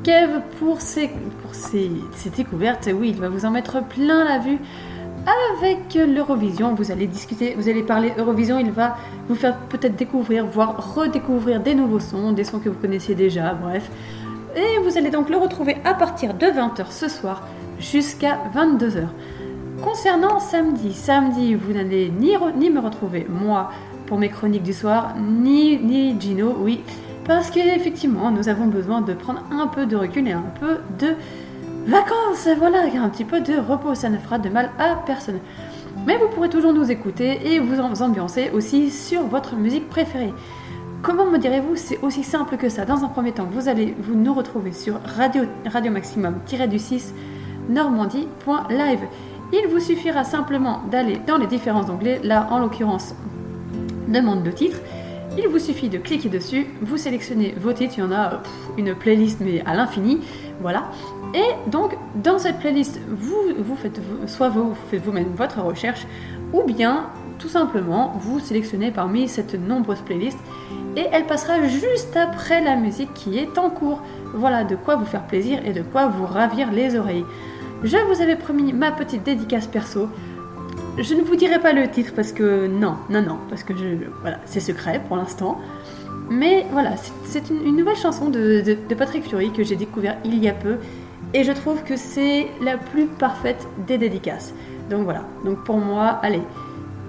Kev pour ses, ses découvertes. Oui, il va vous en mettre plein la vue. Avec l'Eurovision, vous allez discuter, vous allez parler Eurovision, il va vous faire peut-être découvrir, voire redécouvrir des nouveaux sons, des sons que vous connaissiez déjà, bref. Et vous allez donc le retrouver à partir de 20h ce soir jusqu'à 22h. Concernant samedi, samedi, vous n'allez ni, me retrouver, moi, pour mes chroniques du soir, ni, ni Gino, oui, parce qu'effectivement, nous avons besoin de prendre un peu de recul et un peu de vacances, voilà, un petit peu de repos, ça ne fera de mal à personne. Mais vous pourrez toujours nous écouter et vous ambiancer aussi sur votre musique préférée. Comment me direz-vous C'est aussi simple que ça. Dans un premier temps, vous allez vous nous retrouver sur Radio, Radio Maximum-du-6 normandie.live. Il vous suffira simplement d'aller dans les différents onglets, là en l'occurrence demande de titre. Il vous suffit de cliquer dessus, vous sélectionnez vos titres, il y en a euh, une playlist mais à l'infini, voilà. Et donc dans cette playlist, vous, faites soit vous faites vous-même votre recherche, ou bien tout simplement vous sélectionnez parmi cette nombreuse playlist et elle passera juste après la musique qui est en cours. Voilà de quoi vous faire plaisir et de quoi vous ravir les oreilles. Je vous avais promis ma petite dédicace perso. Je ne vous dirai pas le titre parce que non, non, non, parce que voilà, c'est secret pour l'instant. Mais voilà, c'est- une, nouvelle chanson de, de- de Patrick Fury que j'ai découvert il y a peu et je trouve que c'est la plus parfaite des dédicaces. Donc voilà, donc pour moi, allez,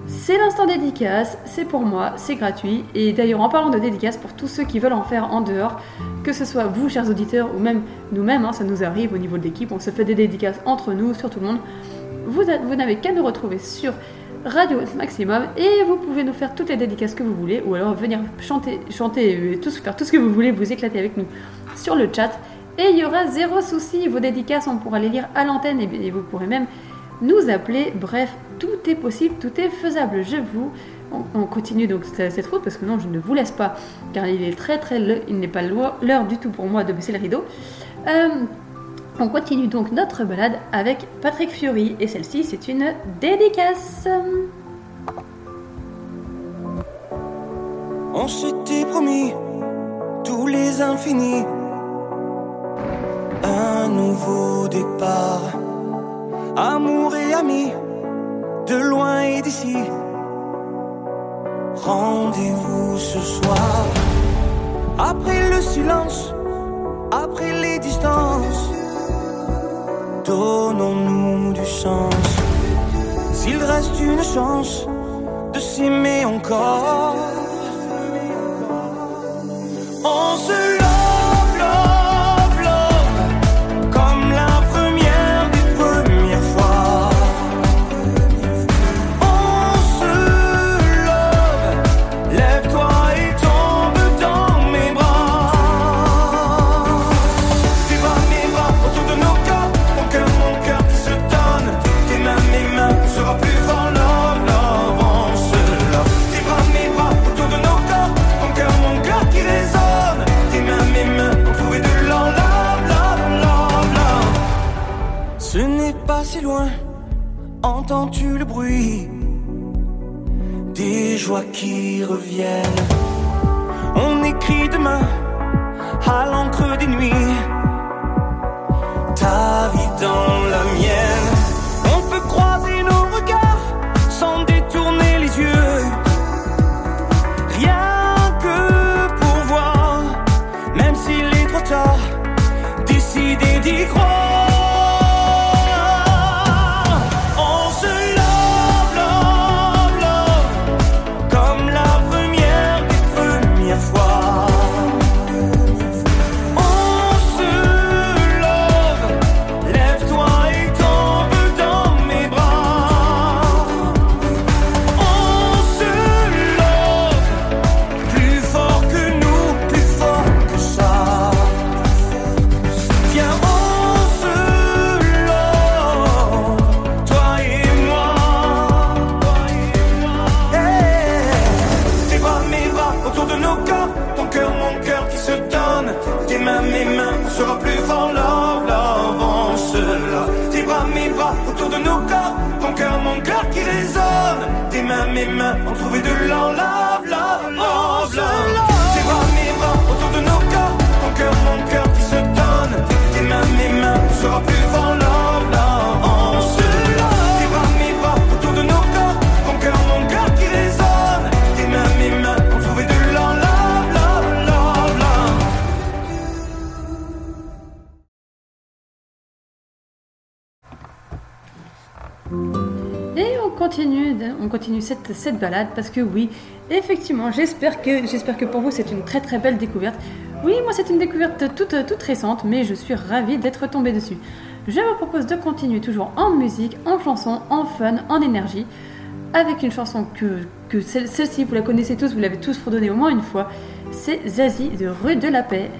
c'est l'instant dédicace, c'est pour moi, c'est gratuit. Et d'ailleurs, en parlant de dédicace, pour tous ceux qui veulent en faire en dehors, que ce soit vous, chers auditeurs, ou même nous-mêmes, hein, ça nous arrive au niveau de l'équipe, on se fait des dédicaces entre nous, sur tout le monde. Vous, vous n'avez qu'à nous retrouver sur Radio Maximum et vous pouvez nous faire toutes les dédicaces que vous voulez ou alors venir chanter, chanter, tout, faire tout ce que vous voulez, vous éclater avec nous sur le chat. Et il y aura zéro souci, vos dédicaces, on pourra les lire à l'antenne et vous pourrez même nous appeler. Bref, tout est possible, tout est faisable. Je vous. On, on continue donc cette route parce que non, je ne vous laisse pas car il est très très le- il n'est pas l'heure du tout pour moi de baisser le rideau. Euh, on continue donc notre balade avec Patrick Fiori et celle-ci c'est une dédicace. On s'était promis tous les infinis. Un nouveau départ. Amour et amis, de loin et d'ici. Rendez-vous ce soir. Après le silence, après les distances. Donnons-nous du sens. S'il reste une chance de s'aimer encore. On se Entends-tu le bruit Des joies qui reviennent? On écrit demain à l'encre des nuits ta vie dans la mienne. On peut croiser nos regards sans détourner les yeux. 老了。on continue cette, balade parce que oui, effectivement, j'espère que, pour vous c'est une très très belle découverte. Oui, moi c'est une découverte toute, récente, mais je suis ravie d'être tombée dessus. Je vous propose de continuer toujours en musique, en chanson, en fun, en énergie, avec une chanson que, celle-ci, vous la connaissez tous, vous l'avez tous fredonnée au moins une fois, c'est Zazie de Rue de la Paix.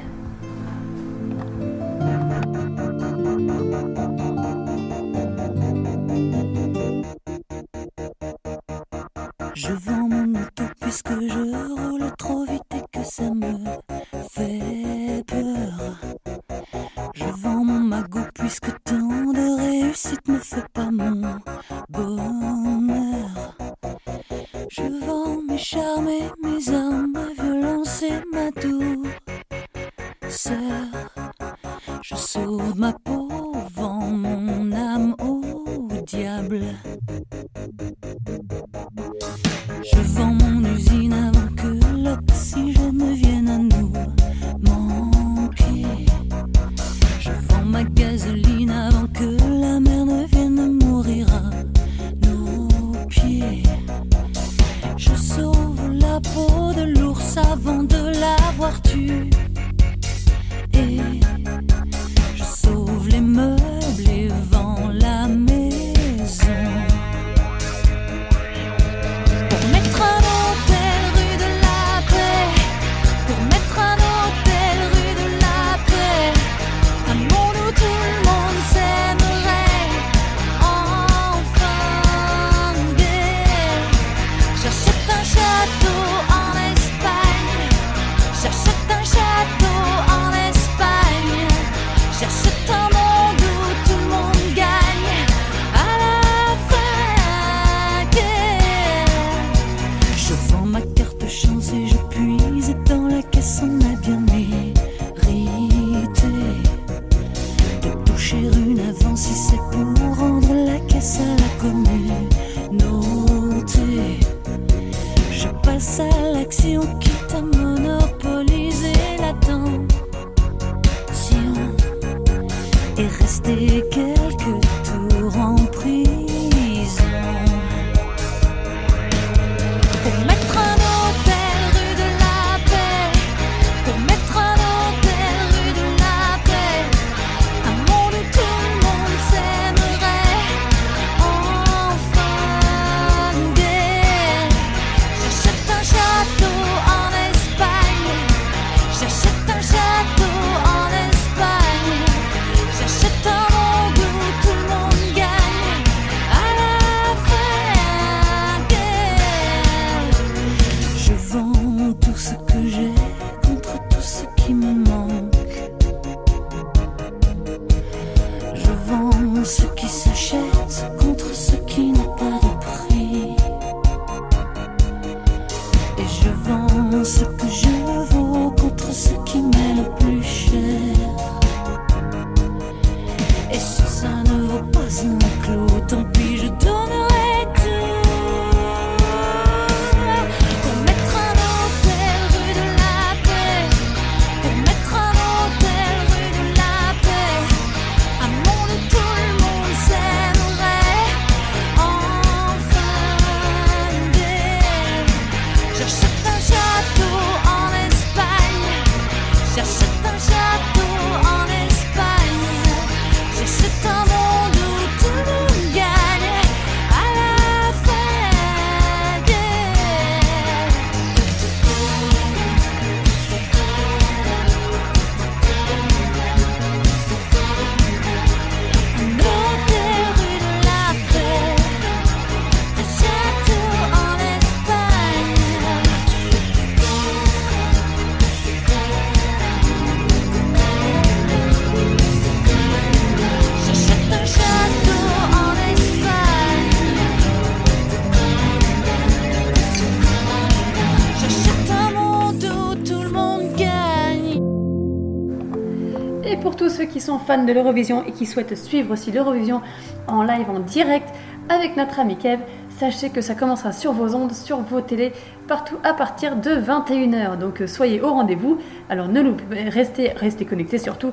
Tous ceux qui sont fans de l'Eurovision et qui souhaitent suivre aussi l'Eurovision en live, en direct avec notre ami Kev, sachez que ça commencera sur vos ondes, sur vos télés, partout à partir de 21h. Donc euh, soyez au rendez-vous. Alors ne l'oubliez, restez, restez connectés surtout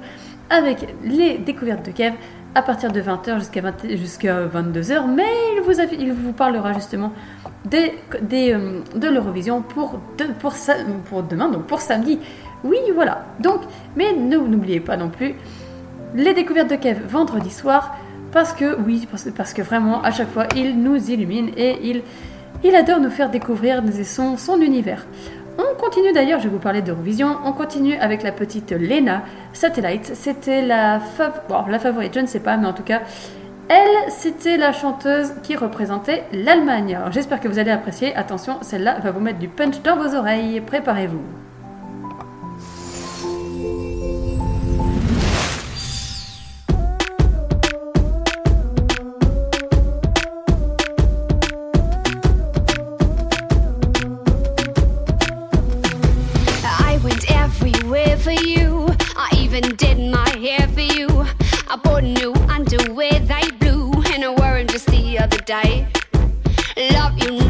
avec les découvertes de Kev à partir de 20h jusqu'à 20 jusqu'à 22h. Mais il vous, il vous parlera justement des, des, euh, de l'Eurovision pour, pour, pour demain, donc pour samedi. Oui, voilà. Donc, mais ne- n'oubliez pas non plus les découvertes de Kev vendredi soir parce que oui parce, que vraiment à chaque fois il nous illumine et il il adore nous faire découvrir son, univers. On continue d'ailleurs, je vais vous parler d'Eurovision, on continue avec la petite Lena Satellite. C'était la, bon, la favorite, je ne sais pas, mais en tout cas, elle, c'était la chanteuse qui représentait l'Allemagne. Alors j'espère que vous allez apprécier. Attention, celle-là va vous mettre du punch dans vos oreilles. Préparez-vous. Even did my hair for you. I bought new underwear they blue, and I wore 'em just the other day. Love, you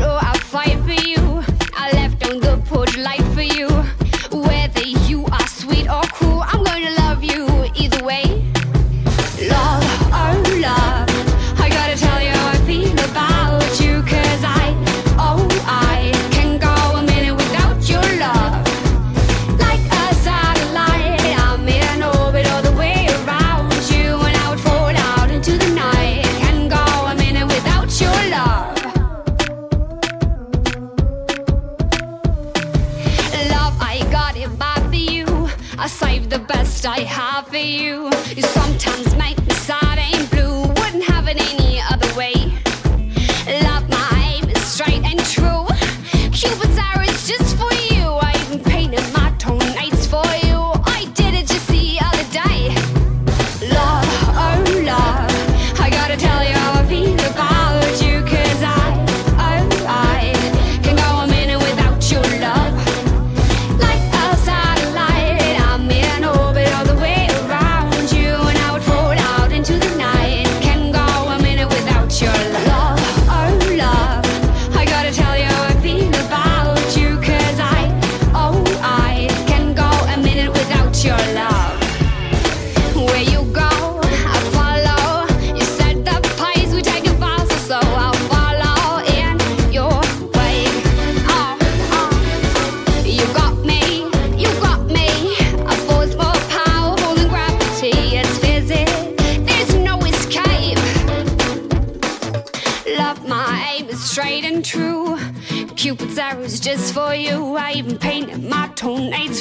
best I have for you. You sometimes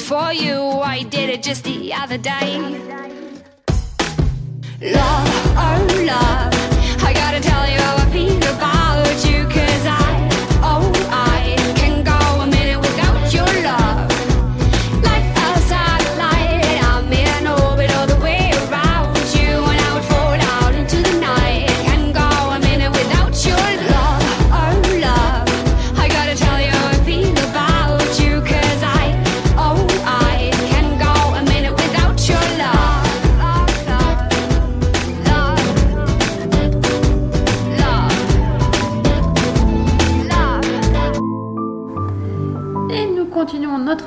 for you. I did it just the other day. Love, oh love,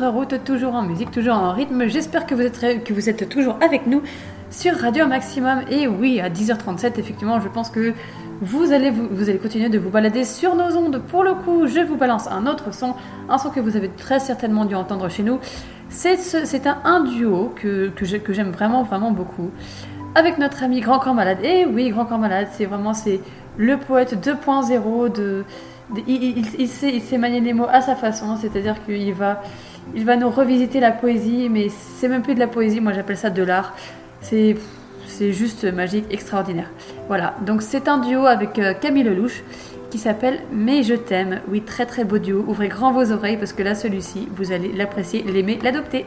route toujours en musique, toujours en rythme. J'espère que vous êtes que vous êtes toujours avec nous sur Radio Maximum. Et oui, à 10h37, effectivement, je pense que vous allez vous, allez continuer de vous balader sur nos ondes. Pour le coup, je vous balance un autre son, un son que vous avez très certainement dû entendre chez nous. C'est ce- c'est un, un duo que, que j'ai- que j'aime vraiment vraiment beaucoup avec notre ami Grand Corps Malade. Et oui, Grand Corps Malade, c'est vraiment le poète 2.0 de, il sait, il sait manier les mots à sa façon, c'est-à-dire qu'il va, il va nous revisiter la poésie, mais c'est même plus de la poésie, moi j'appelle ça de l'art. C'est, c'est juste magique, extraordinaire. Voilà, donc c'est un duo avec euh, Camille Lelouch qui s'appelle Mais je t'aime. Oui, très très beau duo. Ouvrez grand vos oreilles parce que là, celui-ci, vous allez l'apprécier, l'aimer, l'adopter.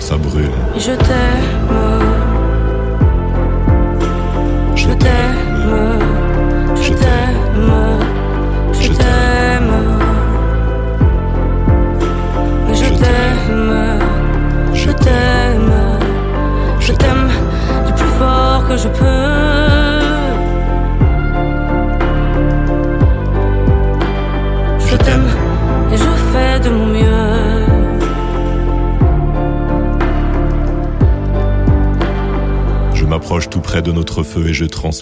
ça brûle. Je t'aime.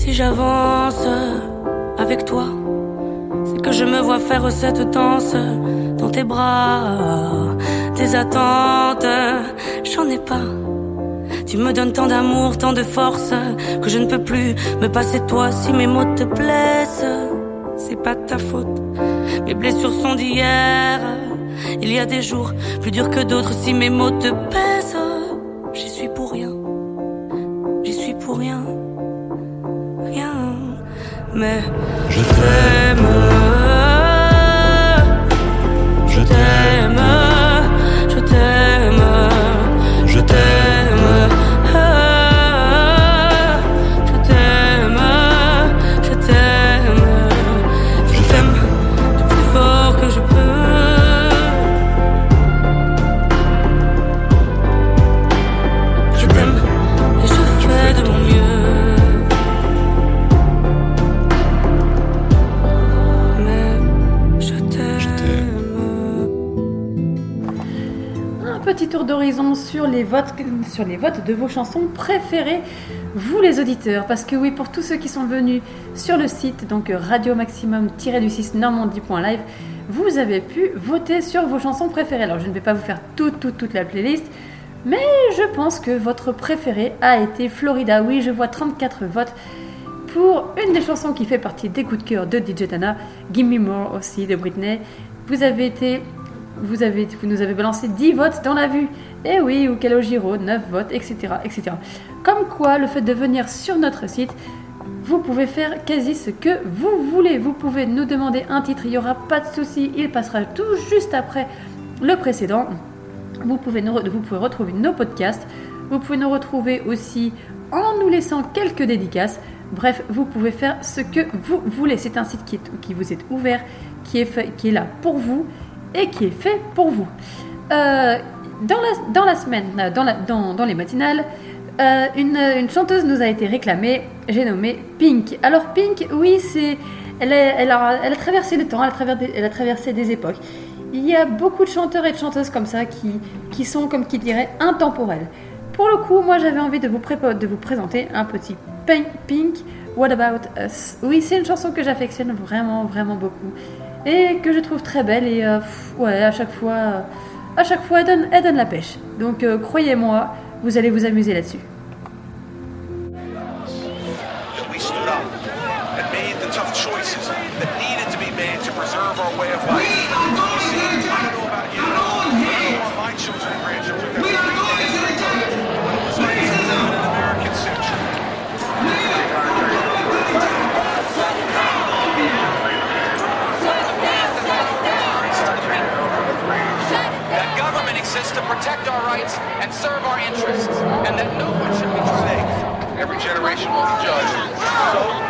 Si j'avance avec toi, c'est que je me vois faire cette danse dans tes bras. Tes attentes, j'en ai pas. Tu me donnes tant d'amour, tant de force que je ne peux plus me passer de toi si mes mots te blessent. C'est pas ta faute, mes blessures sont d'hier. Il y a des jours plus durs que d'autres si mes mots te pèsent. Les votes de vos chansons préférées, vous les auditeurs. Parce que oui, pour tous ceux qui sont venus sur le site, donc radio maximum-du6 normandie.live, vous avez pu voter sur vos chansons préférées. Alors je ne vais pas vous faire toute, toute, toute la playlist, mais je pense que votre préféré a été Florida. Oui, je vois 34 votes pour une des chansons qui fait partie des coups de cœur de DJ Tana, Gimme More aussi de Britney. Vous avez été, vous avez, vous nous avez balancé 10 votes dans la vue. Et oui, ou Calogiro, 9 votes, etc., etc. Comme quoi, le fait de venir sur notre site, vous pouvez faire quasi ce que vous voulez. Vous pouvez nous demander un titre, il n'y aura pas de souci, il passera tout juste après le précédent. Vous pouvez, vous pouvez retrouver nos podcasts. Vous pouvez nous retrouver aussi en nous laissant quelques dédicaces. Bref, vous pouvez faire ce que vous voulez. C'est un site qui, est- qui vous est ouvert, qui est, qui est là pour vous et qui est fait pour vous. Euh, dans, la, dans la semaine, euh, dans, dans, dans les matinales, euh, une, une chanteuse nous a été réclamée. J'ai nommé Pink. Alors Pink, oui, c'est Elle elle, a, traversé le temps, elle a, traversé, elle a traversé des époques. Il y a beaucoup de chanteurs et de chanteuses comme ça qui, qui sont, comme qui dirait, intemporels. Pour le coup, moi j'avais envie de vous, prépa- de vous présenter un petit Pink, Pink, What About Us. Oui, c'est une chanson que j'affectionne vraiment, vraiment beaucoup. Et que je trouve très belle. Et euh, ouais, à chaque fois, à chaque fois elle, donne, la pêche. Donc euh, croyez-moi, vous allez vous amuser là-dessus. Rights and serve our interests, and that no one should be safe. Every generation will be judged.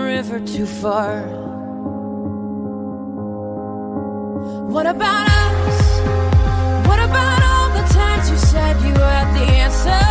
river too far. What about us? What about all the times you said you had the answers?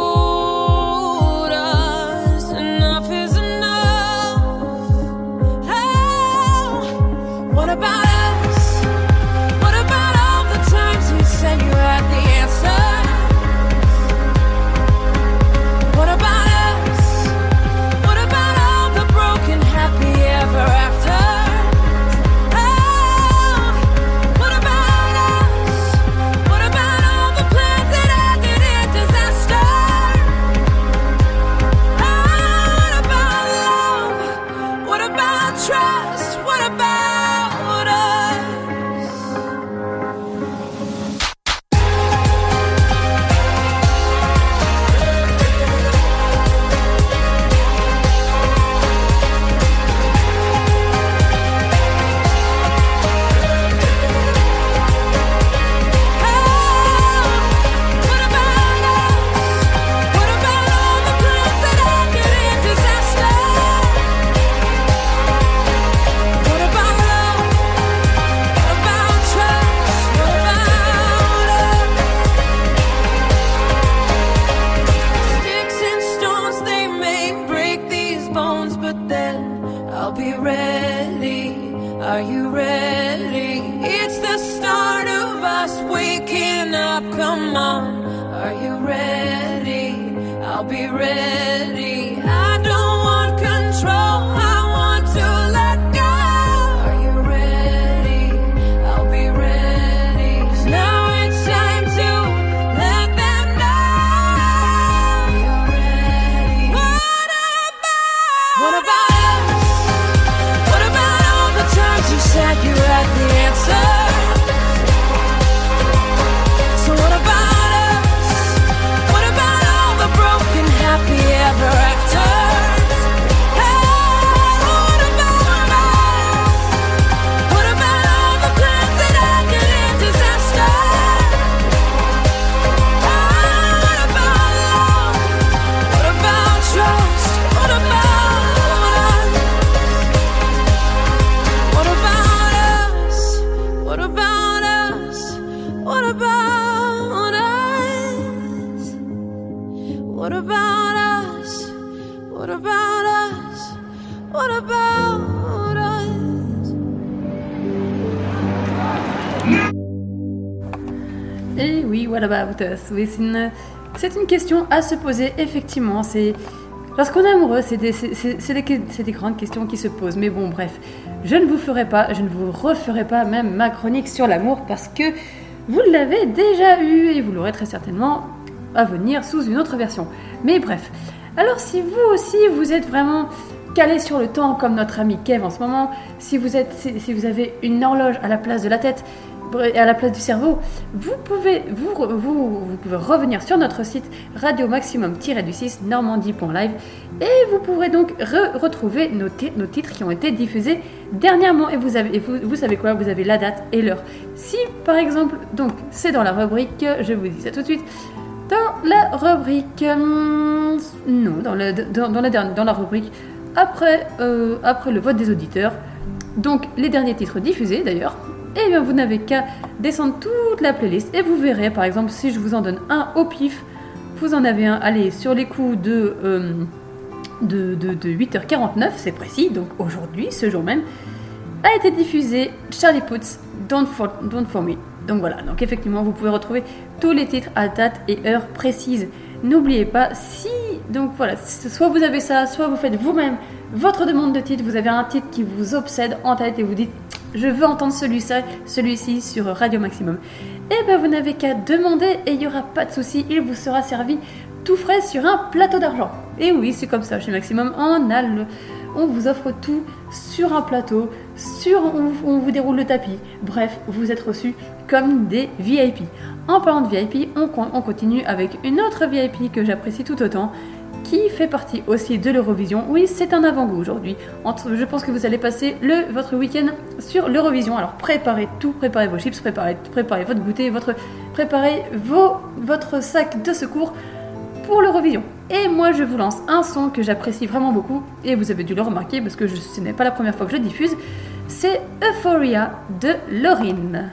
Oui, c'est une, question à se poser, effectivement. Lorsqu'on est amoureux, c'est des, grandes questions qui se posent. Mais bon, bref, je ne vous ferai pas, je ne vous referai pas même ma chronique sur l'amour parce que vous l'avez déjà eu et vous l'aurez très certainement à venir sous une autre version. Mais bref, alors si vous aussi vous êtes vraiment calé sur le temps comme notre ami Kev en ce moment, si vous, êtes, si, vous avez une horloge à la place de la tête et à la place du cerveau, vous pouvez, vous, vous, pouvez revenir sur notre site radio maximum-du6 normandie.live et vous pourrez donc re- retrouver nos, ti- nos titres qui ont été diffusés dernièrement. Et vous, avez, vous, savez quoi? Vous avez la date et l'heure. Si par exemple, donc c'est dans la rubrique, je vous dis ça tout de suite, dans la rubrique. hum, non, dans, le, dans, dans la, dans la rubrique après, euh, après le vote des auditeurs. Donc, les derniers titres diffusés d'ailleurs. Et bien, vous n'avez qu'à descendre toute la playlist et vous verrez, par exemple, si je vous en donne un au pif, vous en avez un, allez, sur les coups de, euh, de, de, de 8h49, c'est précis, donc aujourd'hui, ce jour même, a été diffusé Charlie Puth's Don't For, Don't For Me. Donc voilà, donc effectivement, vous pouvez retrouver tous les titres à date et heure précise. N'oubliez pas, si, donc voilà, soit vous avez ça, soit vous faites vous-même votre demande de titre, vous avez un titre qui vous obsède en tête et vous dites, je veux entendre celui-ci celui sur Radio Maximum. Et bien vous n'avez qu'à demander et il n'y aura pas de souci, il vous sera servi tout frais sur un plateau d'argent. Et oui, c'est comme ça chez Maximum, on a le- on vous offre tout sur un plateau, sur on, vous déroule le tapis. Bref, vous êtes reçus comme des VIP. En parlant de VIP, on continue avec une autre VIP que j'apprécie tout autant, qui fait partie aussi de l'Eurovision. Oui, c'est un avant-goût aujourd'hui. Je pense que vous allez passer votre week-end sur l'Eurovision. Alors préparez tout, préparez vos chips, préparez, préparez votre goûter, votre, préparez votre sac de secours pour l'Eurovision. Et moi, je vous lance un son que j'apprécie vraiment beaucoup, et vous avez dû le remarquer parce que ce n'est pas la première fois que je diffuse. C'est Euphoria de Laurine.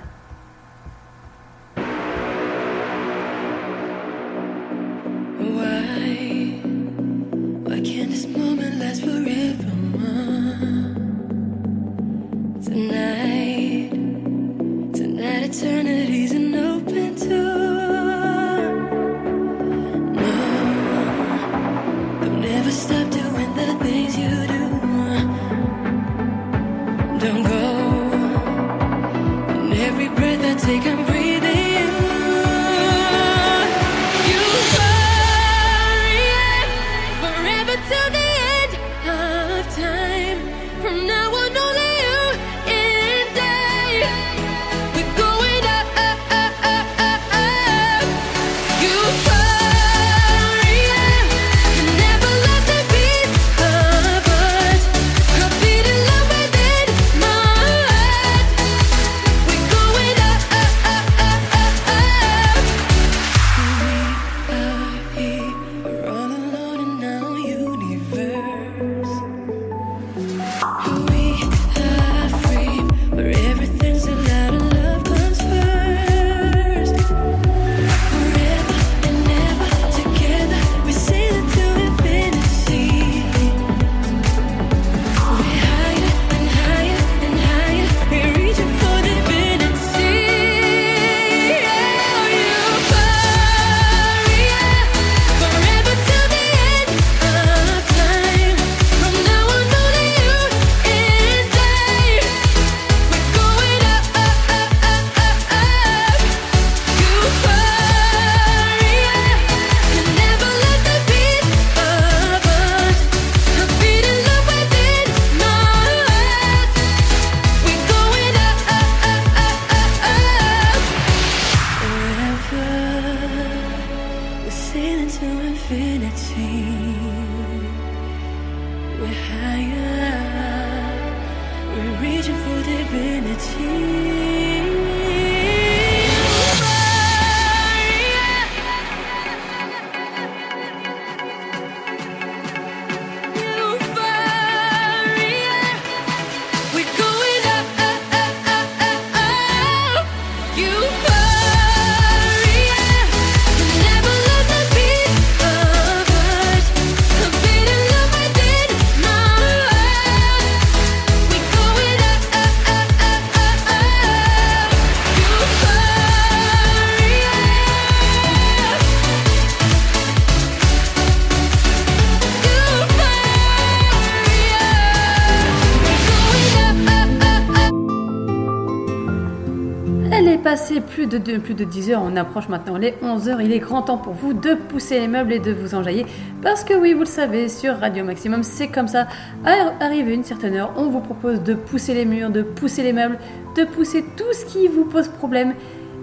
De, deux- plus de 10 heures, on approche maintenant les 11 heures. Il est grand temps pour vous de pousser les meubles et de vous enjailler. Parce que oui, vous le savez, sur Radio Maximum, c'est comme ça. À arriver une certaine heure, on vous propose de pousser les murs, de pousser les meubles, de pousser tout ce qui vous pose problème.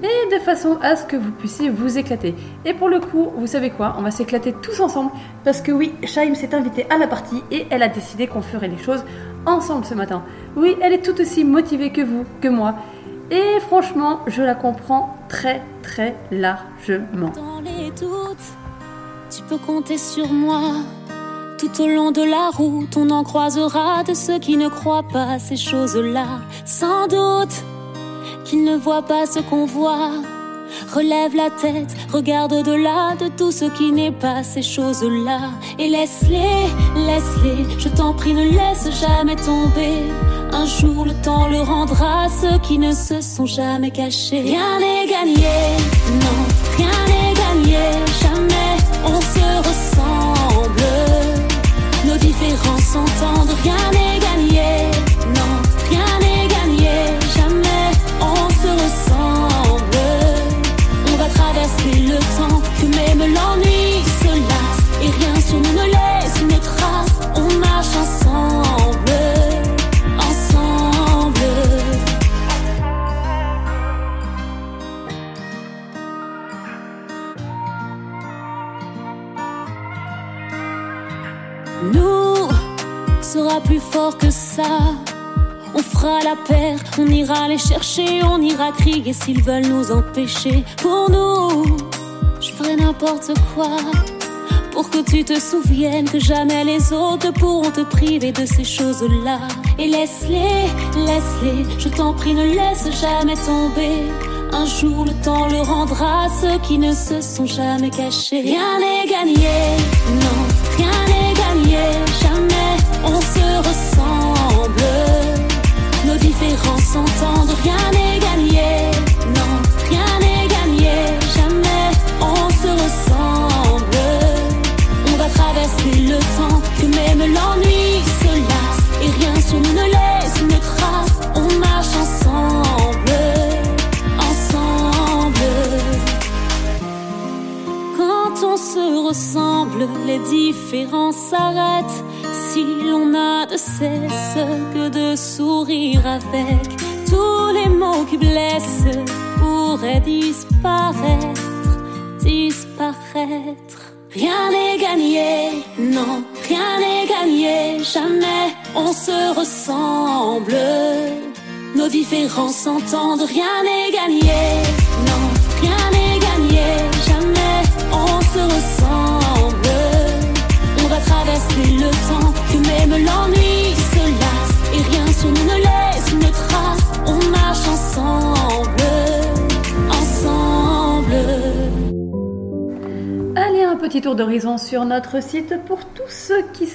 Et de façon à ce que vous puissiez vous éclater. Et pour le coup, vous savez quoi? On va s'éclater tous ensemble. Parce que oui, Shaim s'est invitée à la partie et elle a décidé qu'on ferait les choses ensemble ce matin. Oui, elle est tout aussi motivée que vous, que moi. Et franchement, je la comprends très très largement. Dans les doutes, tu peux compter sur moi. Tout au long de la route, on en croisera de ceux qui ne croient pas ces choses-là. Sans doute qu'ils ne voient pas ce qu'on voit. Relève la tête, regarde au-delà de tout ce qui n'est pas ces choses-là. Et laisse-les, laisse-les, je t'en prie, ne laisse jamais tomber. Un jour, le temps le rendra ceux qui ne se sont jamais cachés. Rien n'est gagné, non, rien n'est gagné, jamais on se ressemble. Nos différences s'entendent, rien n'est gagné, non, rien n'est gagné, jamais on se ressemble. On va traverser le temps, même l'ennui se lasse, et rien sur nous ne laisse une trace. On marche ensemble. Plus fort que ça. On fera la paire, on ira les chercher, on ira crier s'ils veulent nous empêcher. Pour nous, je ferai n'importe quoi. Pour que tu te souviennes que jamais les autres pourront te priver de ces choses-là. Et laisse-les, laisse-les, je t'en prie, ne laisse jamais tomber. Un jour le temps le rendra à ceux qui ne se sont jamais cachés. Rien n'est gagné, non, rien n'est gagné, jamais Nos différences s'entendent, rien n'est gagné, non, rien n'est gagné, jamais on se ressemble. On va traverser le temps, que même l'ennui se lasse, et rien sur nous ne laisse une trace. On marche ensemble, ensemble. Quand on se ressemble, les différences s'arrêtent. Si l'on n'a de cesse que de sourire avec, tous les mots qui blessent pourraient disparaître, disparaître. Rien n'est gagné, non, rien n'est gagné, jamais on se ressemble. Nos différences s'entendent, rien n'est gagné, non, rien n'est gagné, jamais on se ressemble. Traverser le temps, que même l'ennui se lasse, et rien sur nous ne laisse une trace. On marche ensemble, ensemble. Allez, un petit tour d'horizon sur notre site pour tous ceux qui,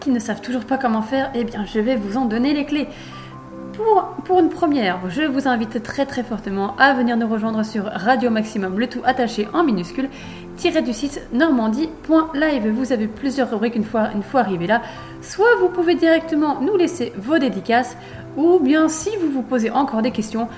qui ne savent toujours pas comment faire. Eh bien, je vais vous en donner les clés. Pour, une première, je vous invite très très fortement à venir nous rejoindre sur Radio Maximum, le tout attaché en minuscule, tiré du site normandie.live. Vous avez plusieurs rubriques une fois, une fois arrivé là. Soit vous pouvez directement nous laisser vos dédicaces, ou bien si vous vous posez encore des questions,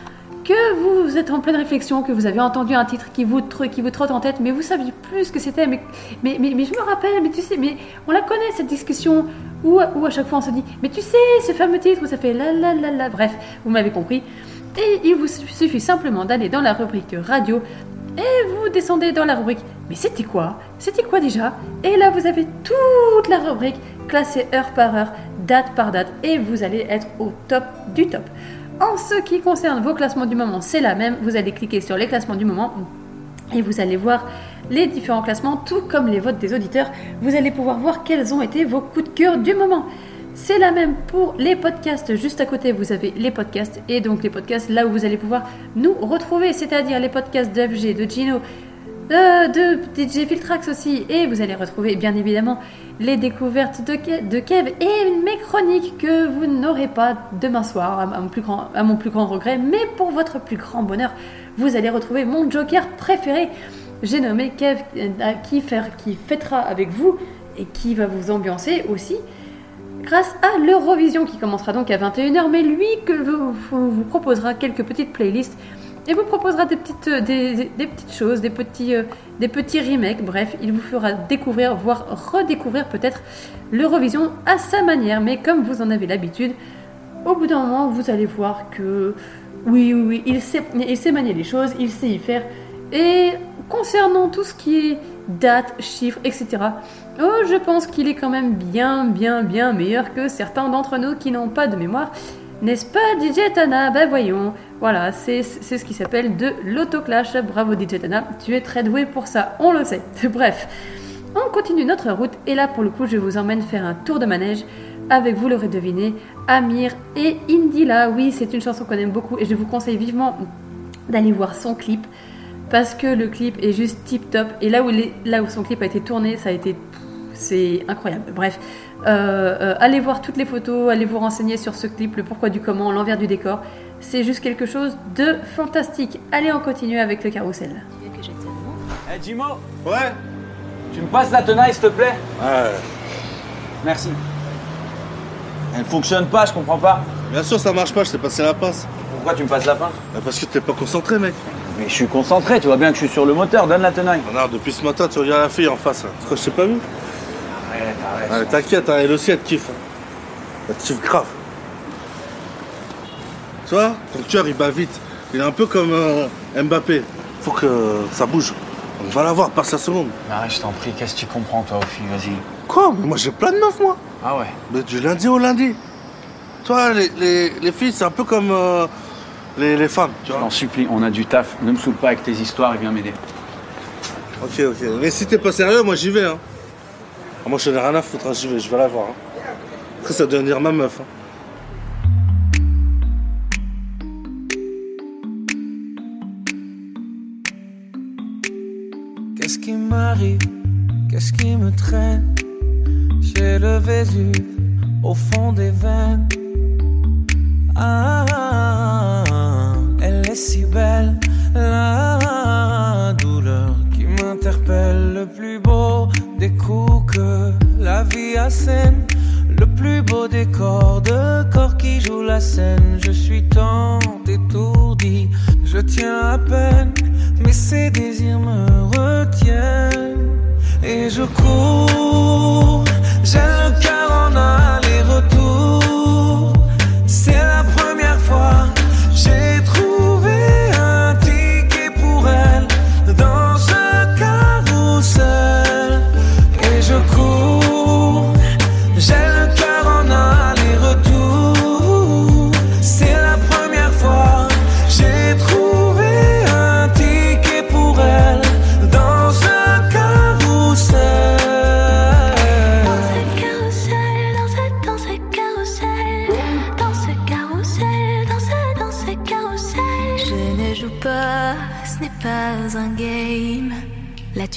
que vous êtes en pleine réflexion, que vous avez entendu un titre qui vous, trotte en tête, mais vous saviez plus ce que c'était, mais je me rappelle, mais tu sais, mais on la connaît cette discussion où, où à chaque fois on se dit, mais tu sais, ce fameux titre où ça fait la la la la, bref, vous m'avez compris. Et il vous suffit simplement d'aller dans la rubrique radio et vous descendez dans la rubrique. Mais c'était quoi? C'était quoi déjà? Et là vous avez toute la rubrique classée heure par heure, date par date, et vous allez être au top du top. En ce qui concerne vos classements du moment, c'est la même. Vous allez cliquer sur les classements du moment et vous allez voir les différents classements, tout comme les votes des auditeurs. Vous allez pouvoir voir quels ont été vos coups de cœur du moment. C'est la même pour les podcasts. Juste à côté, vous avez les podcasts et donc les podcasts là où vous allez pouvoir nous retrouver, c'est-à-dire les podcasts d'FG, de Gino, de, de DJ Filtrax aussi. Et vous allez retrouver bien évidemment les découvertes de, Ke- de Kev et mes chroniques que vous n'aurez pas demain soir, à, mon plus grand, regret. Mais pour votre plus grand bonheur, vous allez retrouver mon Joker préféré. J'ai nommé Kev euh, qui, fêtera avec vous et qui va vous ambiancer aussi grâce à l'Eurovision qui commencera donc à 21h, mais lui que vous- vous proposera quelques petites playlists et vous proposera des petites, euh, des, petites choses, des petits, euh, des petits remakes. Bref, il vous fera découvrir, voire redécouvrir peut-être l'Eurovision à sa manière. Mais comme vous en avez l'habitude, au bout d'un moment, vous allez voir que oui, oui, oui, il sait, il sait manier les choses, il sait y faire. Et concernant tout ce qui est date, chiffres, etc., oh, je pense qu'il est quand même bien, bien, bien meilleur que certains d'entre nous qui n'ont pas de mémoire. N'est-ce pas, DJ Tana? Ben voyons. Voilà, c'est ce qui s'appelle de l'autoclash. Bravo, DJ Tana. Tu es très doué pour ça, on le sait. Bref, on continue notre route et là, pour le coup, je vous emmène faire un tour de manège avec, vous l'aurez deviné, Amir et Indila. Oui, c'est une chanson qu'on aime beaucoup et je vous conseille vivement d'aller voir son clip parce que le clip est juste tip top et là où, il est- là où son clip a été tourné, ça a été c'est incroyable. Bref, allez voir toutes les photos, allez vous renseigner sur ce clip, le pourquoi du comment, l'envers du décor. C'est juste quelque chose de fantastique. Allez, on continue avec le carrousel. Eh Jimo Ouais Tu me passes la tenaille s'il te plaît Ouais. Merci. Elle fonctionne pas, je comprends pas. Bien sûr, ça marche pas, je t'ai passé la passe. Pourquoi tu me passes la pince? Bah, Parce que t'es pas concentré, mec. Mais je suis concentré, tu vois bien que je suis sur le moteur, donne la tenaille. Non, depuis ce matin, tu regardes la fille en face. Tu que je t'ai pas vu. Allez, t'inquiète, hein, elle aussi, elle te kiffe. hein. Elle te kiffe grave. Tu vois, ton cœur, il bat vite. Il est un peu comme euh, Mbappé. Faut que ça bouge. On va la voir, passe la seconde. Mais arrête, je t'en prie, qu'est-ce que tu comprends toi, Ophi Vas-y. Quoi? Mais moi, j'ai plein de meufs, moi. Ah ouais Mais du lundi au lundi. Toi, les, les, les filles, c'est un peu comme euh, les, les femmes, tu Je t'en supplie, on a du taf. Ne me saoule pas avec tes histoires et viens m'aider. Ok, ok. Mais si t'es pas sérieux, moi, j'y vais, hein. Ah, moi, je n'ai rien à foutre, hein, j'y vais, je vais la voir. hein. Après, ça va devenir ma meuf. hein. Qu'est-ce qui m'arrive? Qu'est-ce qui me traîne? J'ai le Vésuve au fond des veines. Ah, elle est si belle, la douleur qui m'interpelle. Le plus beau des coups que la vie assène. Le plus beau décor de corps qui joue la scène. Je suis tant étourdi, je tiens à peine, mais ces désirs me retiennent. Et je cours, j'ai le cœur en aller-retour.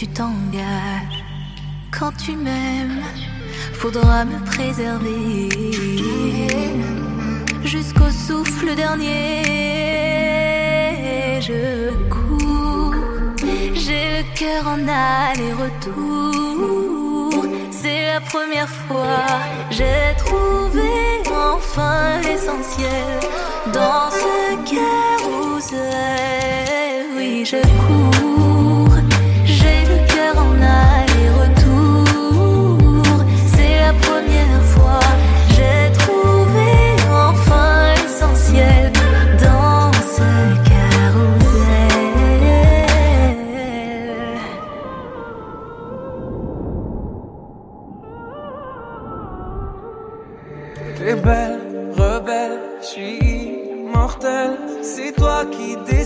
Tu t'engages. Quand tu m'aimes, faudra me préserver. Jusqu'au souffle dernier, je cours. J'ai le cœur en aller-retour. C'est la première fois, j'ai trouvé enfin l'essentiel dans ce carrousel. Oui, je cours.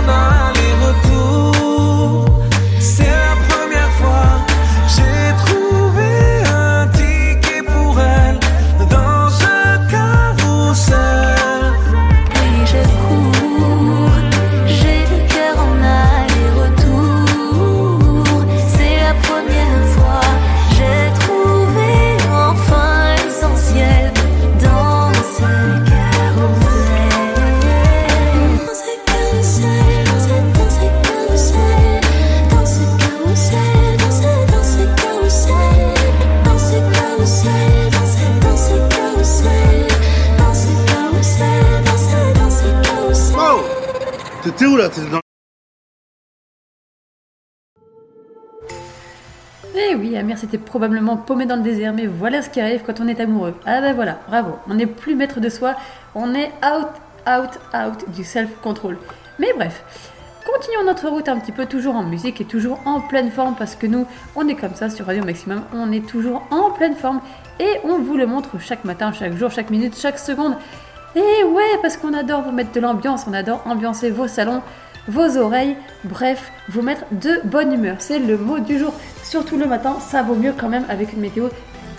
en aller-retour. Où là? T'es. Eh oui, Amir s'était probablement paumé dans le désert, mais voilà ce qui arrive quand on est amoureux. Ah ben voilà, bravo, on n'est plus maître de soi, on est out, out, out du self-control. Mais bref, continuons notre route un petit peu, toujours en musique et toujours en pleine forme, parce que nous, on est comme ça sur Radio Maximum, on est toujours en pleine forme, et on vous le montre chaque matin, chaque jour, chaque minute, chaque seconde. Et ouais, parce qu'on adore vous mettre de l'ambiance, on adore ambiancer vos salons, vos oreilles, bref, vous mettre de bonne humeur. C'est le mot du jour. Surtout le matin, ça vaut mieux quand même avec une météo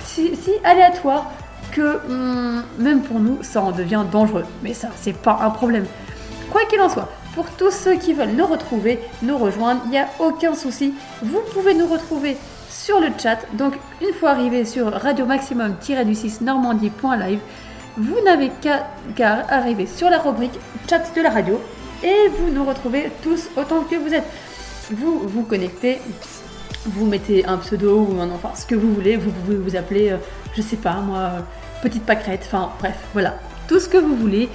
si, aléatoire que hum, même pour nous, ça en devient dangereux. Mais ça, c'est pas un problème. Quoi qu'il en soit, pour tous ceux qui veulent nous retrouver, nous rejoindre, il n'y a aucun souci. Vous pouvez nous retrouver sur le chat. Donc, une fois arrivé sur radio maximum-du6 normandie.live, vous n'avez qu'à arriver sur la rubrique chat de la radio et vous nous retrouvez tous autant que vous êtes. Vous vous connectez, vous mettez un pseudo ou un enfin ce que vous voulez, vous pouvez vous appeler, euh, je sais pas moi, euh, petite pâquerette, enfin bref, voilà, tout ce que vous voulez.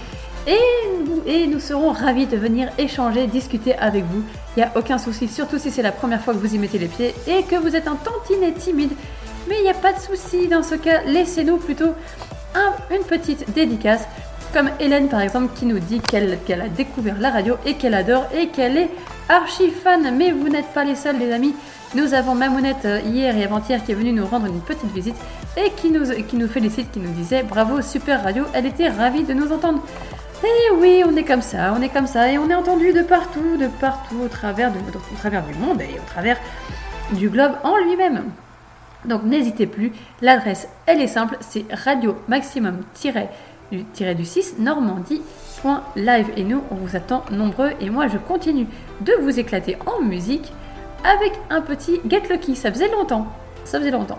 Et nous, et nous serons ravis de venir échanger, discuter avec vous. Il n'y a aucun souci, surtout si c'est la première fois que vous y mettez les pieds et que vous êtes un tantinet timide. Mais il n'y a pas de souci dans ce cas, laissez-nous plutôt un- une petite dédicace. Comme Hélène par exemple qui nous dit qu'elle a découvert la radio et qu'elle adore et qu'elle est archi fan. Mais vous n'êtes pas les seuls les amis. Nous avons Mamounette euh, hier et avant-hier qui est venue nous rendre une petite visite et qui nous, félicite, qui nous disait bravo super radio, elle était ravie de nous entendre. Et oui, on est comme ça, on est comme ça et on est entendu de partout, de partout au travers, au travers du monde et au travers du globe en lui-même. Donc n'hésitez plus, l'adresse elle est simple, c'est radio maximum du 6 normandie.live et nous on vous attend nombreux. Et moi je continue de vous éclater en musique avec un petit Get Lucky, ça faisait longtemps, ça faisait longtemps.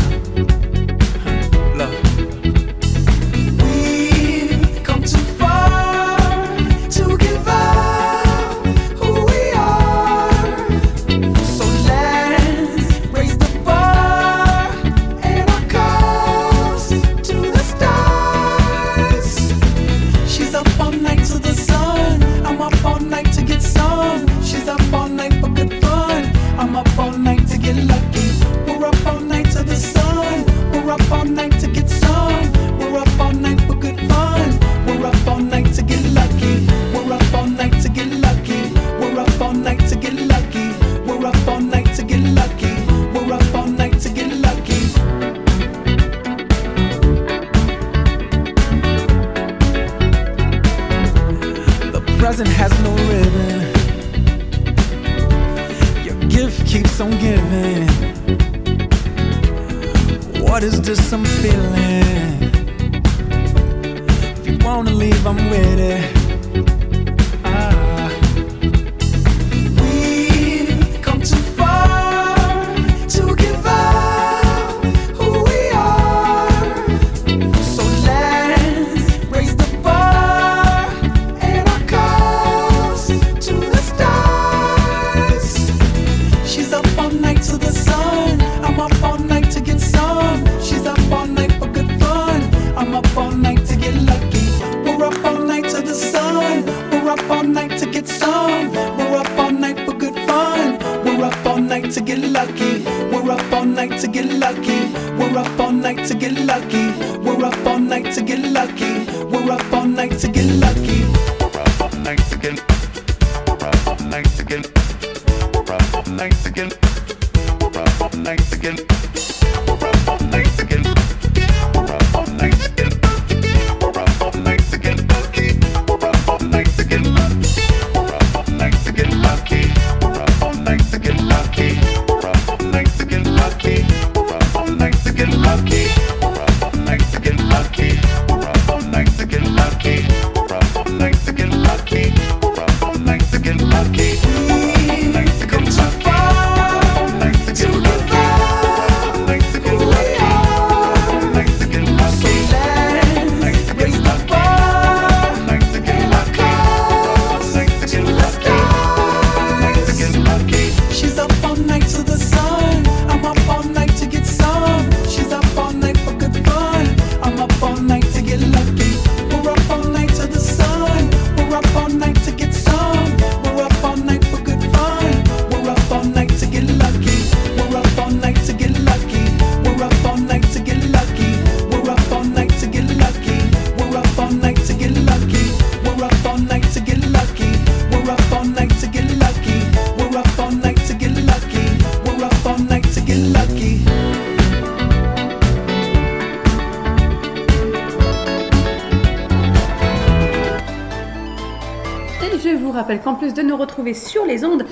Sur les ondes,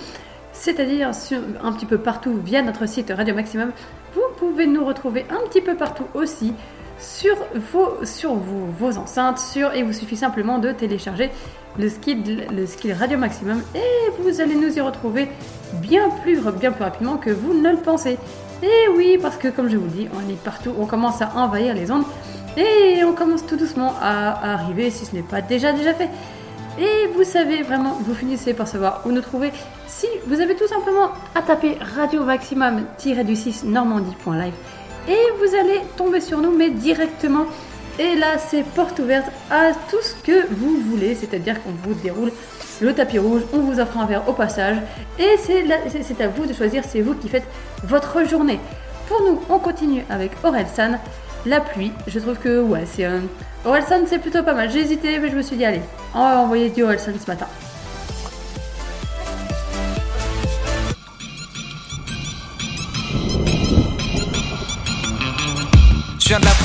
c'est-à-dire un petit peu partout via notre site Radio Maximum, vous pouvez nous retrouver un petit peu partout aussi sur vos, sur vos, vos enceintes, sur, et il vous suffit simplement de télécharger le skill, le skill Radio Maximum et vous allez nous y retrouver bien plus, bien plus rapidement que vous ne le pensez. Et oui, parce que comme je vous dis, on est partout, on commence à envahir les ondes et on commence tout doucement à arriver, si ce n'est pas déjà déjà fait. Vous savez vraiment, vous finissez par savoir où nous trouver. Si vous avez tout simplement à taper Radio Maximum-du-6 Normandie.live et vous allez tomber sur nous, mais directement. Et là, c'est porte ouverte à tout ce que vous voulez, c'est-à-dire qu'on vous déroule le tapis rouge, on vous offre un verre au passage, et c'est à vous de choisir, c'est vous qui faites votre journée. Pour nous, on continue avec Aurel San. La pluie, je trouve que ouais, c'est un. Aurel San, c'est plutôt pas mal. J'ai hésité, mais je me suis dit, allez, on va du San ce matin.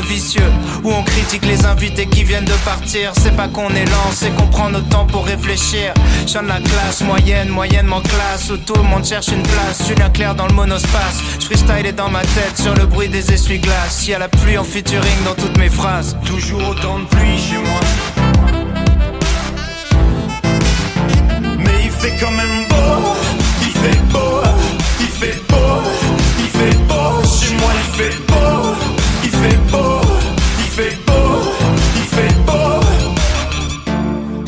Vicieux, où on critique les invités qui viennent de partir. C'est pas qu'on est lent, c'est qu'on prend notre temps pour réfléchir. Je la classe moyenne, moyennement classe, où tout le monde cherche une place. Julien Claire dans le monospace, je freestyle est dans ma tête sur le bruit des essuie-glaces. Y a la pluie en featuring dans toutes mes phrases. Toujours autant de pluie chez moi. Mais il fait quand même beau, il fait beau, il fait beau,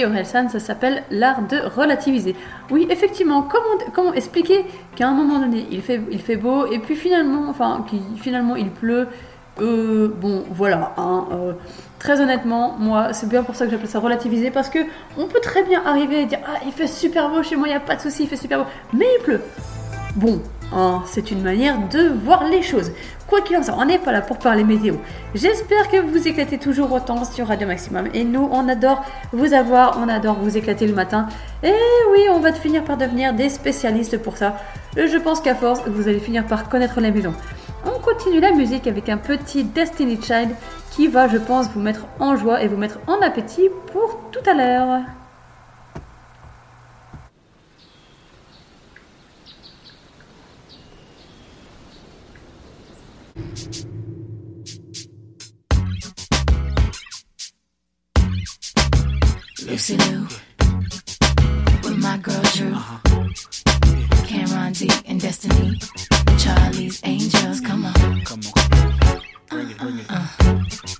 Merci Orelsan, ça s'appelle l'art de relativiser. Oui, effectivement, comment, comment expliquer qu'à un moment donné il fait, il fait beau et puis finalement, enfin, finalement il pleut Euh, Bon, voilà, hein, euh, très honnêtement, moi c'est bien pour ça que j'appelle ça relativiser parce que on peut très bien arriver et dire Ah, il fait super beau chez moi, il n'y a pas de souci, il fait super beau, mais il pleut. Bon, hein, c'est une manière de voir les choses. Quoi qu'il en soit, on n'est pas là pour parler météo. J'espère que vous éclatez toujours autant sur Radio Maximum. Et nous, on adore vous avoir, on adore vous éclater le matin. Et oui, on va finir par devenir des spécialistes pour ça. Je pense qu'à force, vous allez finir par connaître la maison. On continue la musique avec un petit Destiny Child qui va, je pense, vous mettre en joie et vous mettre en appétit pour tout à l'heure. Lucy Lou with my girl Drew, uh-huh. Cameron D and Destiny, Charlie's Angels. Come on, come on. Bring it, bring it. Uh-uh.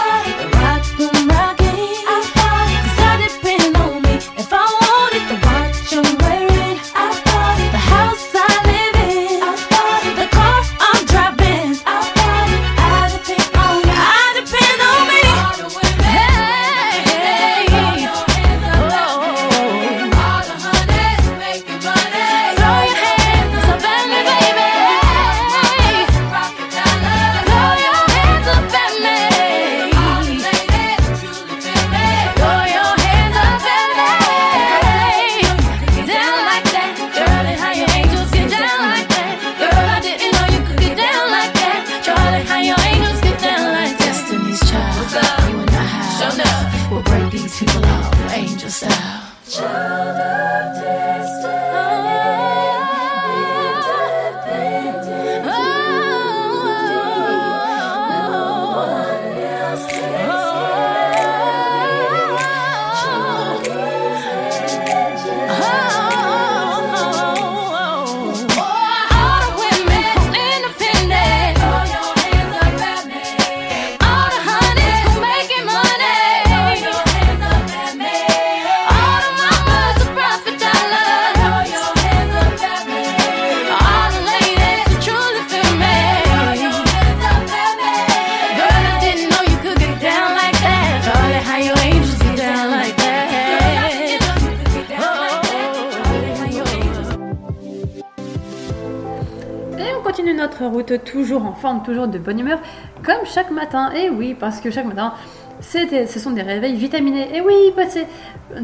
toujours en forme, toujours de bonne humeur, comme chaque matin. Et oui, parce que chaque matin, ce sont des réveils vitaminés. Et oui, passer,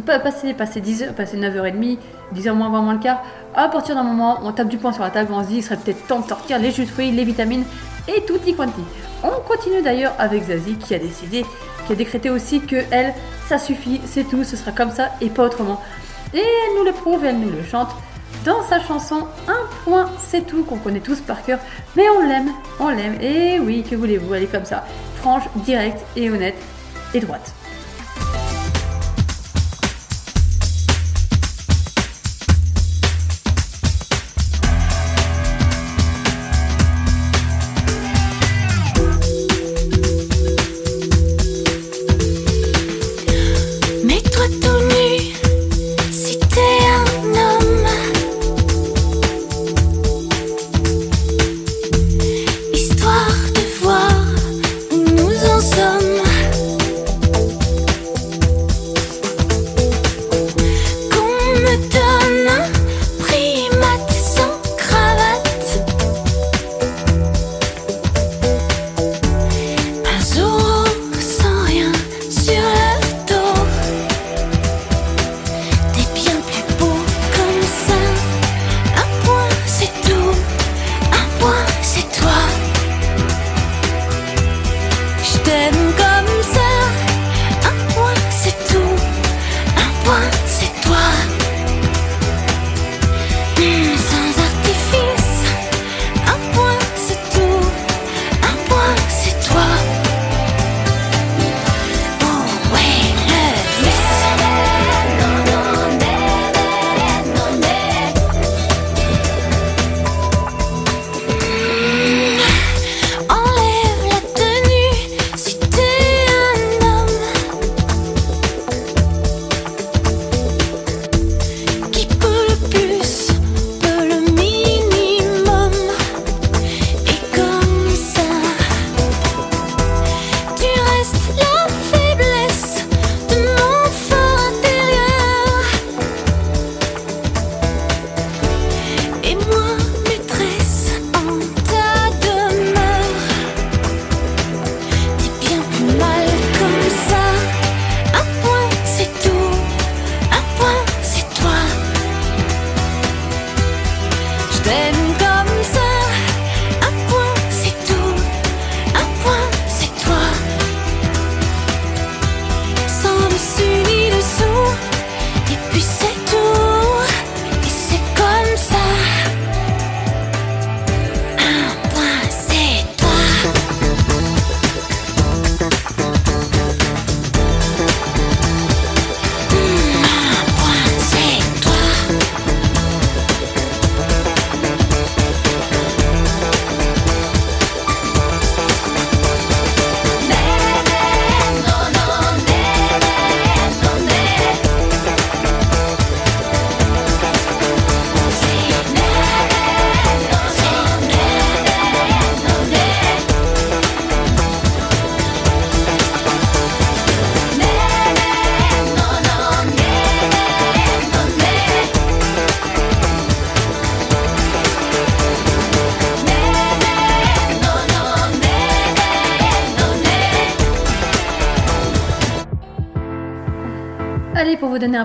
pa- passer, passer 10 heures, passer 9h30, 10h moins 20 moins le quart, à partir d'un moment, on tape du poing sur la table, on se dit, il serait peut-être temps de sortir les jus de fruits, les vitamines et tutti quanti. On continue d'ailleurs avec Zazie qui a décidé, qui a décrété aussi que elle, ça suffit, c'est tout, ce sera comme ça et pas autrement. Et elle nous le prouve, elle nous le chante dans sa chanson Un point, c'est tout, qu'on connaît tous par cœur, mais on l'aime, on l'aime, et oui, que voulez-vous, elle est comme ça, franche, directe et honnête, et droite.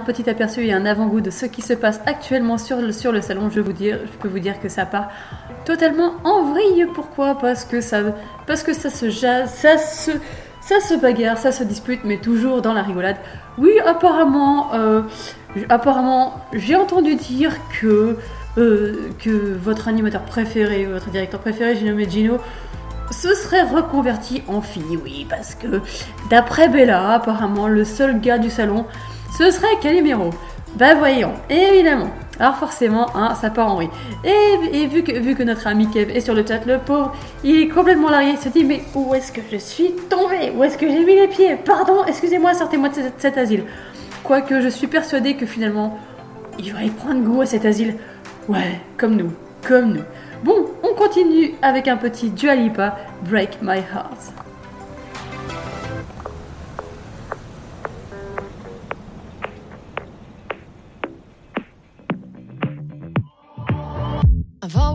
Petit aperçu et un avant-goût de ce qui se passe actuellement sur le, salon, je, peux vous dire que ça part totalement en vrille. Pourquoi? Parce que ça, se jase, ça se, ça se bagarre, ça se dispute, mais toujours dans la rigolade. Oui, apparemment, euh, apparemment, j'ai entendu dire que euh, que votre animateur préféré, votre directeur préféré, j'ai nommé Gino, se serait reconverti en fille, oui, parce que d'après Bella, apparemment, le seul gars du salon, ce serait Calimero. Bah voyons, évidemment. Alors forcément, hein, ça part en oui. Et, vu, que, notre ami Kev est sur le chat, le pauvre, il est complètement largué, il se dit mais où est-ce que je suis tombé? Où est-ce que j'ai mis les pieds? Pardon, excusez-moi, sortez-moi de cet, cet asile. Quoique je suis persuadée que finalement, il va y prendre goût à cet asile. Ouais, comme nous, comme nous. Bon, on continue avec un petit Dua Lipa, Break My Heart.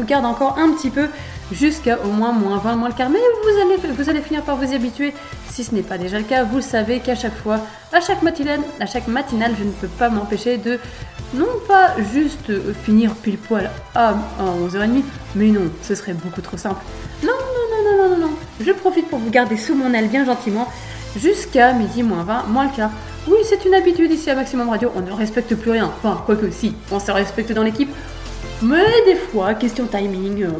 vous garde encore un petit peu jusqu'à au moins moins 20, moins le quart. Mais vous allez, vous allez finir par vous y habituer. Si ce n'est pas déjà le cas, vous savez qu'à chaque fois, à chaque matinale, à chaque matinale, je ne peux pas m'empêcher de non pas juste finir pile poil à 11h30, mais non, ce serait beaucoup trop simple. Non, non, non, non, non, non, non. Je profite pour vous garder sous mon aile bien gentiment jusqu'à midi moins 20, moins le quart. Oui, c'est une habitude ici à Maximum Radio, on ne respecte plus rien. Enfin, quoique si, on se respecte dans l'équipe. Mais des fois, question timing, euh,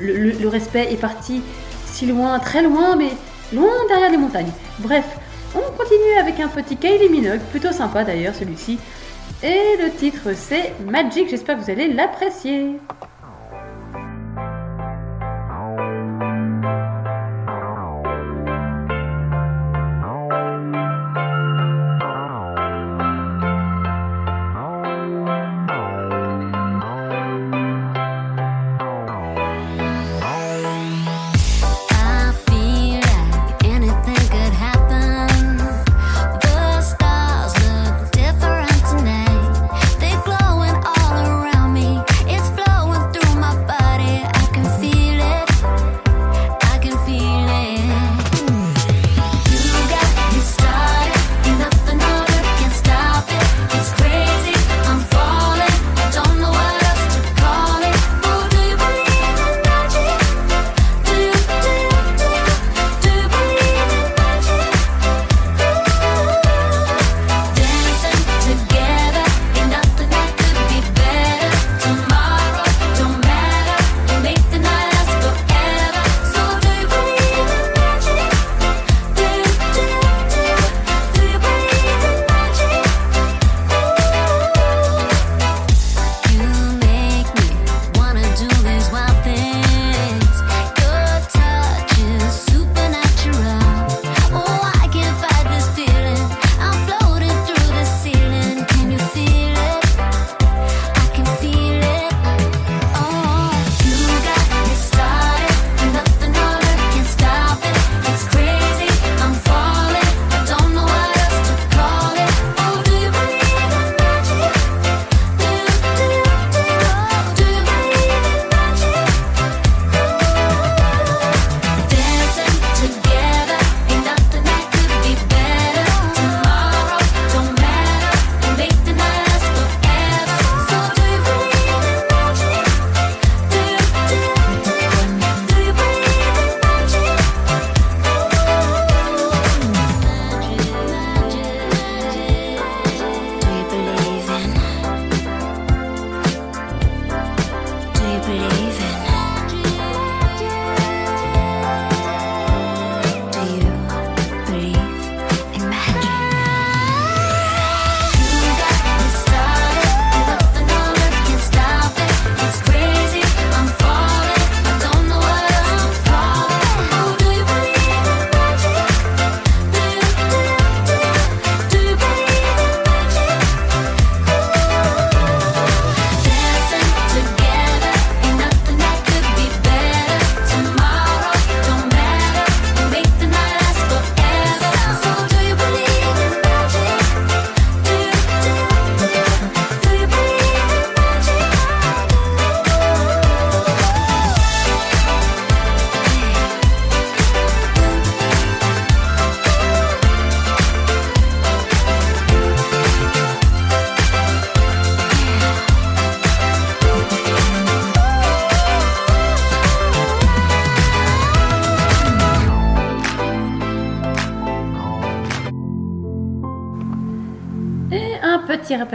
le respect est parti si loin, très loin, mais loin derrière les montagnes. Bref, on continue avec un petit Kylie Minogue, plutôt sympa d'ailleurs celui-ci. Et le titre c'est Magic, j'espère que vous allez l'apprécier.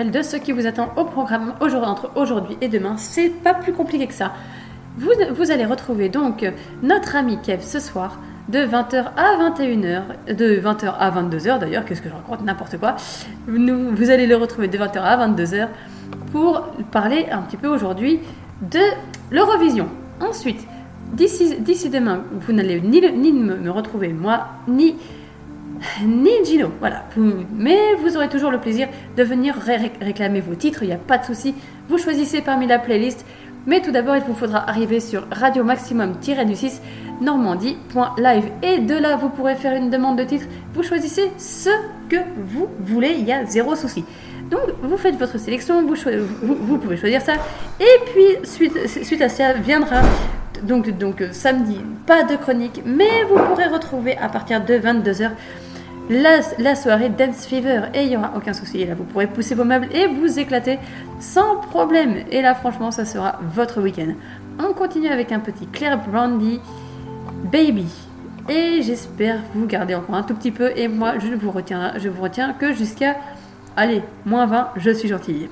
De ce qui vous attend au programme aujourd'hui, entre aujourd'hui et demain. C'est pas plus compliqué que ça. Vous, vous allez retrouver donc notre ami Kev ce soir de 20h à 21h, de 20h à 22h d'ailleurs, qu'est-ce que je raconte, n'importe quoi. Vous allez le retrouver de 20h à 22h pour parler un petit peu aujourd'hui de l'Eurovision. Ensuite, d'ici demain, vous n'allez ni, me retrouver moi, ni ni Gino, voilà. Mais vous aurez toujours le plaisir de venir ré- ré- réclamer vos titres, il n'y a pas de souci. Vous choisissez parmi la playlist. Mais tout d'abord, il vous faudra arriver sur Radio Maximum-du-6 Normandie.live. Et de là, vous pourrez faire une demande de titre. Vous choisissez ce que vous voulez, il y a zéro souci. Donc, vous faites votre sélection, vous, pouvez choisir ça. Et puis, suite, à ça, viendra donc, donc samedi, pas de chronique, mais vous pourrez retrouver à partir de 22h la, soirée Dance Fever et il n'y aura aucun souci. Et là, vous pourrez pousser vos meubles et vous éclater sans problème. Et là, franchement, ça sera votre week-end. On continue avec un petit Claire Brandy Baby. Et j'espère vous garder encore un tout petit peu. Et moi, je ne vous retiens, je vous retiens que jusqu'à, allez, moins 20, je suis gentille.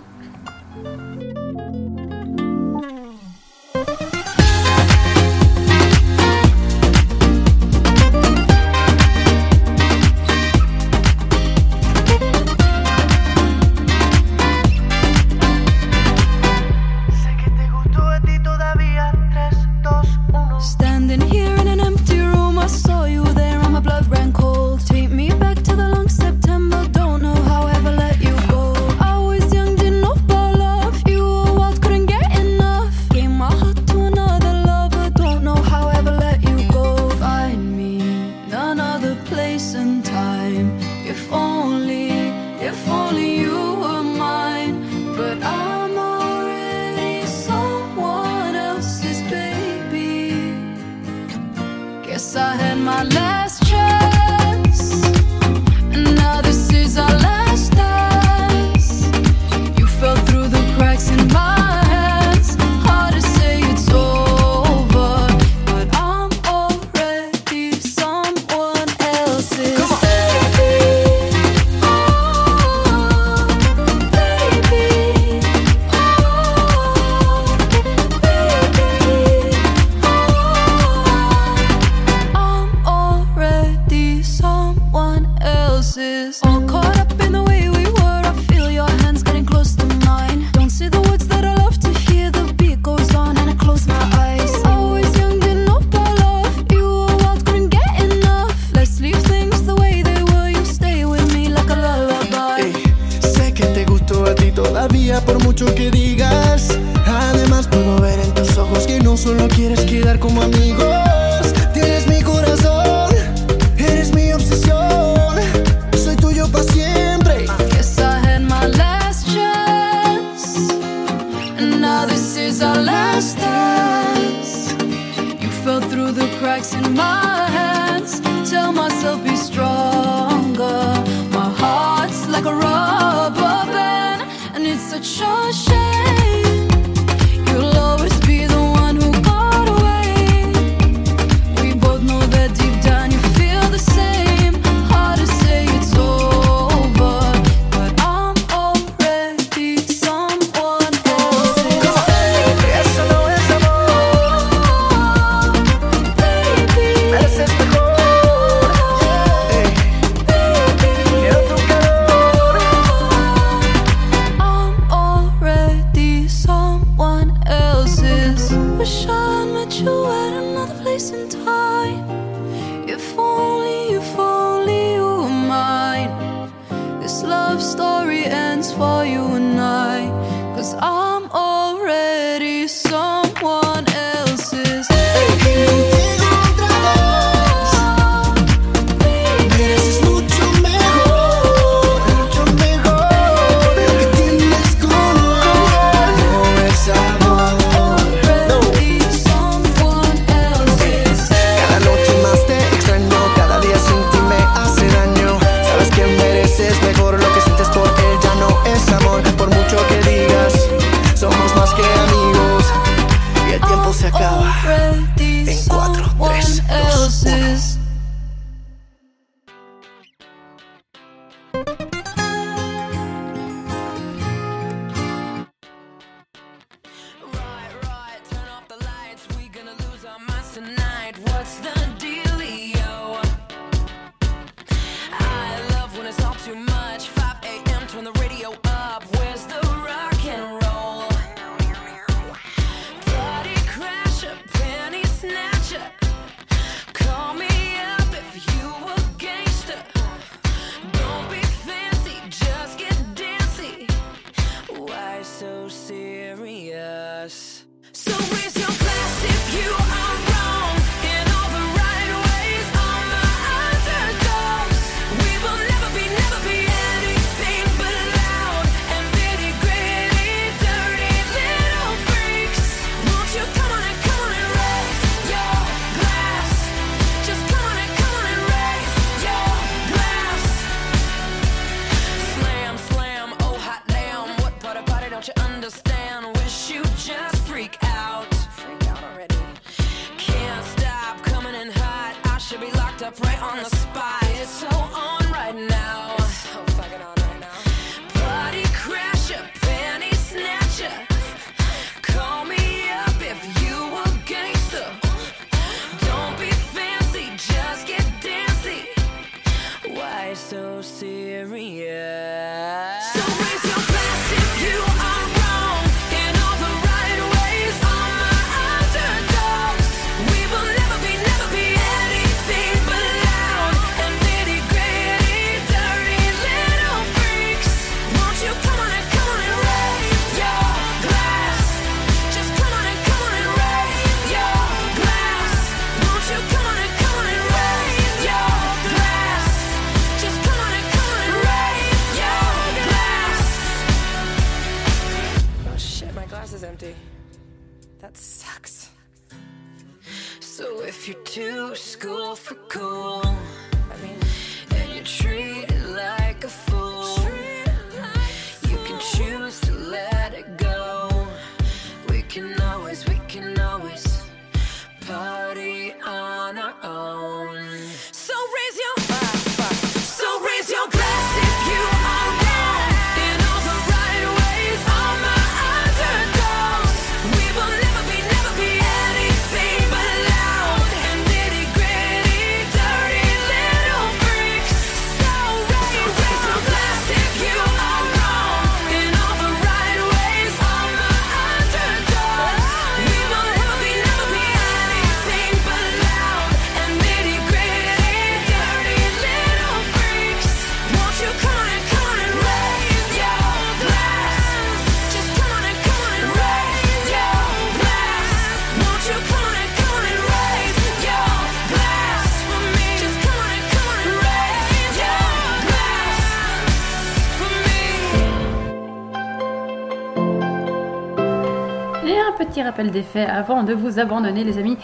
Faits avant de vous abandonner, les amis.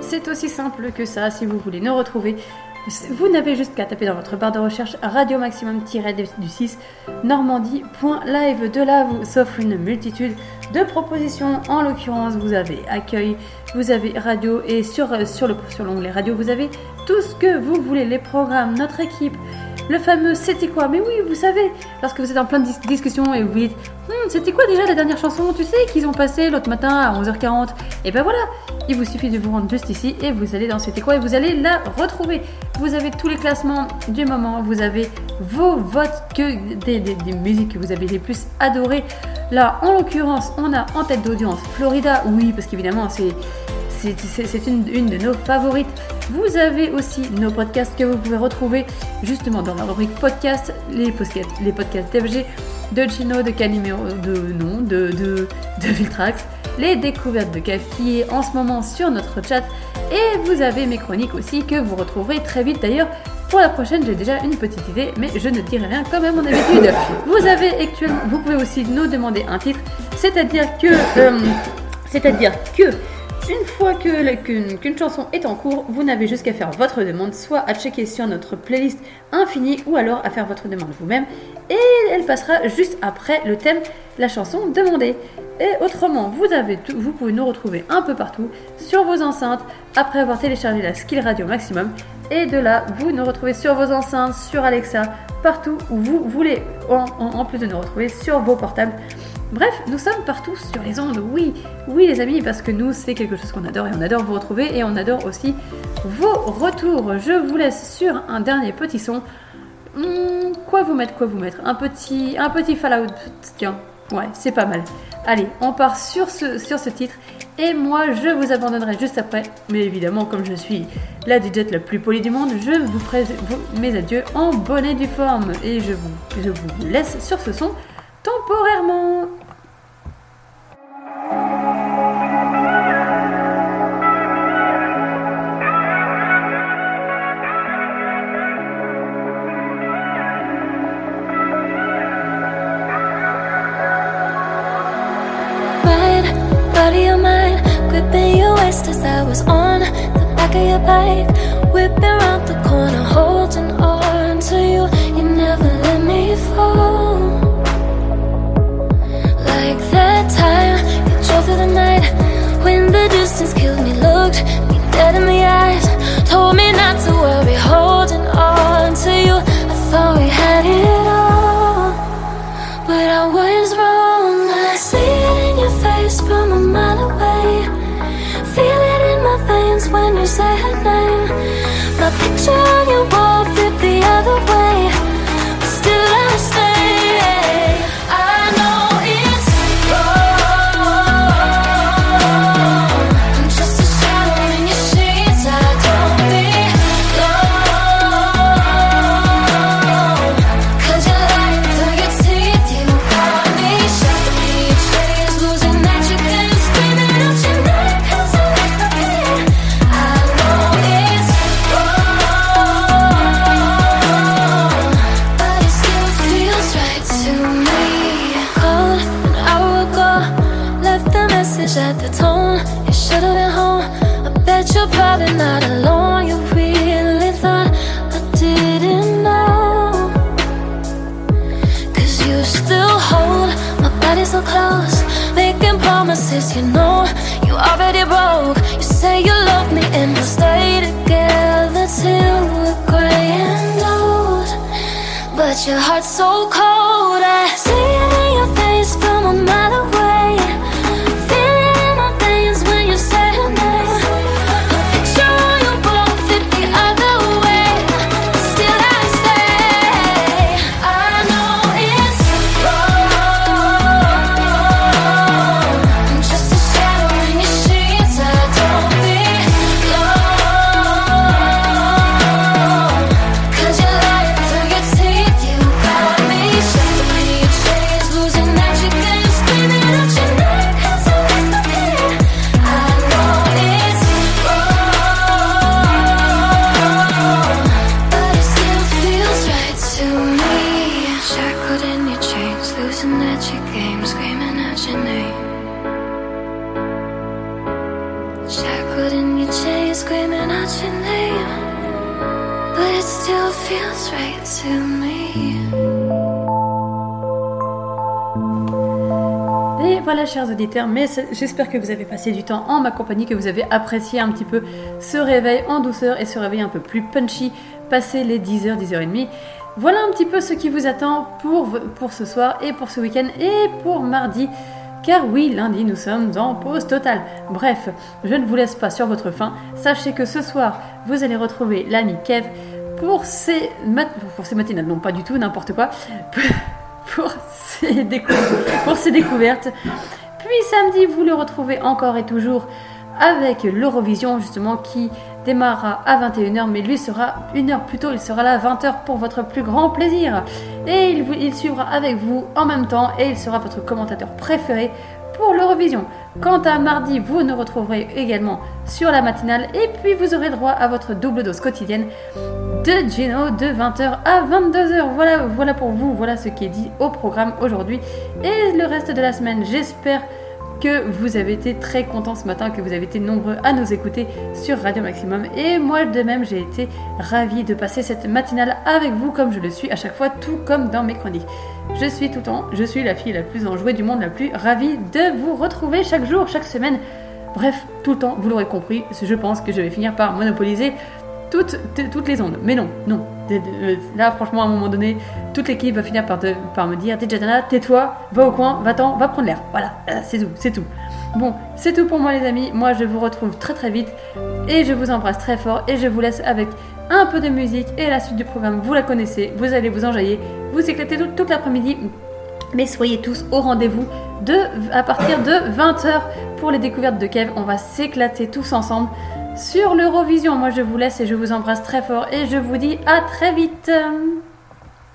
C'est aussi simple que ça si vous voulez nous retrouver. Vous n'avez juste qu'à taper dans votre barre de recherche Radio Maximum-du 6 Normandie.live. De là vous s'offre une multitude de propositions. En l'occurrence, vous avez accueil, vous avez radio et sur, sur le sur l'onglet radio, vous avez tout ce que vous voulez, les programmes, notre équipe, le fameux c'était quoi? Mais oui, vous savez, lorsque vous êtes en pleine dis- discussion et vous dites Hum, c'était quoi déjà la dernière chanson? Tu sais qu'ils ont passé l'autre matin à 11h40 Et ben voilà, il vous suffit de vous rendre juste ici et vous allez dans c'était quoi? Et vous allez la retrouver. Vous avez tous les classements du moment, vous avez vos votes que des musiques que vous avez les plus adorées. Là, en l'occurrence, on a en tête d'audience Florida, oui, parce qu'évidemment, c'est c'est une, une de nos favorites. Vous avez aussi nos podcasts que vous pouvez retrouver justement dans la rubrique podcast, les podcasts, les podcasts d'FG, de Chino, de Calimero, de non, de, de, de Viltrax, les découvertes de Kev qui est en ce moment sur notre chat. Et vous avez mes chroniques aussi que vous retrouverez très vite d'ailleurs. Pour la prochaine, j'ai déjà une petite idée, mais je ne dirai rien comme à mon habitude. Vous avez actuellement, vous pouvez aussi nous demander un titre, c'est-à-dire que, euh, c'est-à-dire que une fois qu'une chanson est en cours, vous n'avez juste qu'à faire votre demande, soit à checker sur notre playlist infinie, ou alors à faire votre demande vous-même, et elle passera juste après le thème, la chanson demandée. Et autrement, vous, avez vous pouvez nous retrouver un peu partout, sur vos enceintes, après avoir téléchargé la Skill Radio Maximum, et de là, vous nous retrouvez sur vos enceintes, sur Alexa, partout où vous voulez, en plus de nous retrouver sur vos portables. Bref, nous sommes partout sur les ondes, oui, oui les amis, parce que nous c'est quelque chose qu'on adore et on adore vous retrouver et on adore aussi vos retours. Je vous laisse sur un dernier petit son. Hmm, quoi vous mettre, quoi vous mettre Un petit, un petit Fallout, tiens, ouais, c'est pas mal. Allez, on part sur ce, titre et moi je vous abandonnerai juste après. Mais évidemment, comme je suis la DJ la plus polie du monde, je vous ferai mes adieux en bonne et due forme et je vous laisse sur ce son temporairement. Your I was on the back of your bike, whipping around the corner, holding on to you. You never let me fall. Like that time you drove through the night when the distance killed me, j'espère que vous avez passé du temps en ma compagnie, que vous avez apprécié un petit peu ce réveil en douceur et ce réveil un peu plus punchy, passé les 10h, 10h30. Voilà un petit peu ce qui vous attend pour, pour ce soir et pour ce week-end et pour mardi. Car oui, lundi, nous sommes en pause totale. Bref, je ne vous laisse pas sur votre faim. Sachez que ce soir, vous allez retrouver l'ami Kev pour ses, mat- pour ses matinales. Non, pas du tout, n'importe quoi. pour ses découvertes. Puis samedi, vous le retrouvez encore et toujours avec l'Eurovision, justement, qui démarrera à 21h, mais lui sera une heure plus tôt, il sera là à 20h pour votre plus grand plaisir. Et il, il suivra avec vous en même temps et il sera votre commentateur préféré pour l'Eurovision. Quant à mardi, vous nous retrouverez également sur la matinale et puis vous aurez droit à votre double dose quotidienne de Gino de 20h à 22h. Voilà, voilà pour vous, voilà ce qui est dit au programme aujourd'hui. Et le reste de la semaine, j'espère que vous avez été très contents ce matin, que vous avez été nombreux à nous écouter sur Radio Maximum. Et moi de même, j'ai été ravie de passer cette matinale avec vous comme je le suis à chaque fois, tout comme dans mes chroniques. Je suis tout temps, je suis la fille la plus enjouée du monde, la plus ravie de vous retrouver chaque jour, chaque semaine. Bref, tout le temps, vous l'aurez compris, je pense que je vais finir par monopoliser toutes, les ondes. Mais non, non. Euh, Là, franchement, à un moment donné, toute l'équipe va finir par me dire DJ Dana, tais-toi, va au coin, va-t'en, va prendre l'air. Voilà, euh, c'est tout, c'est tout. Bon, c'est tout pour moi, les amis. Moi, je vous retrouve très très vite et je vous embrasse très fort et je vous laisse avec un peu de musique et la suite du programme. Vous la connaissez, vous allez vous enjailler, vous éclater toute, l'après-midi. Mais soyez tous au rendez-vous de, à partir de 20h pour les découvertes de Kev. On va s'éclater tous ensemble sur l'Eurovision. Moi, je vous laisse et je vous embrasse très fort et je vous dis à très vite.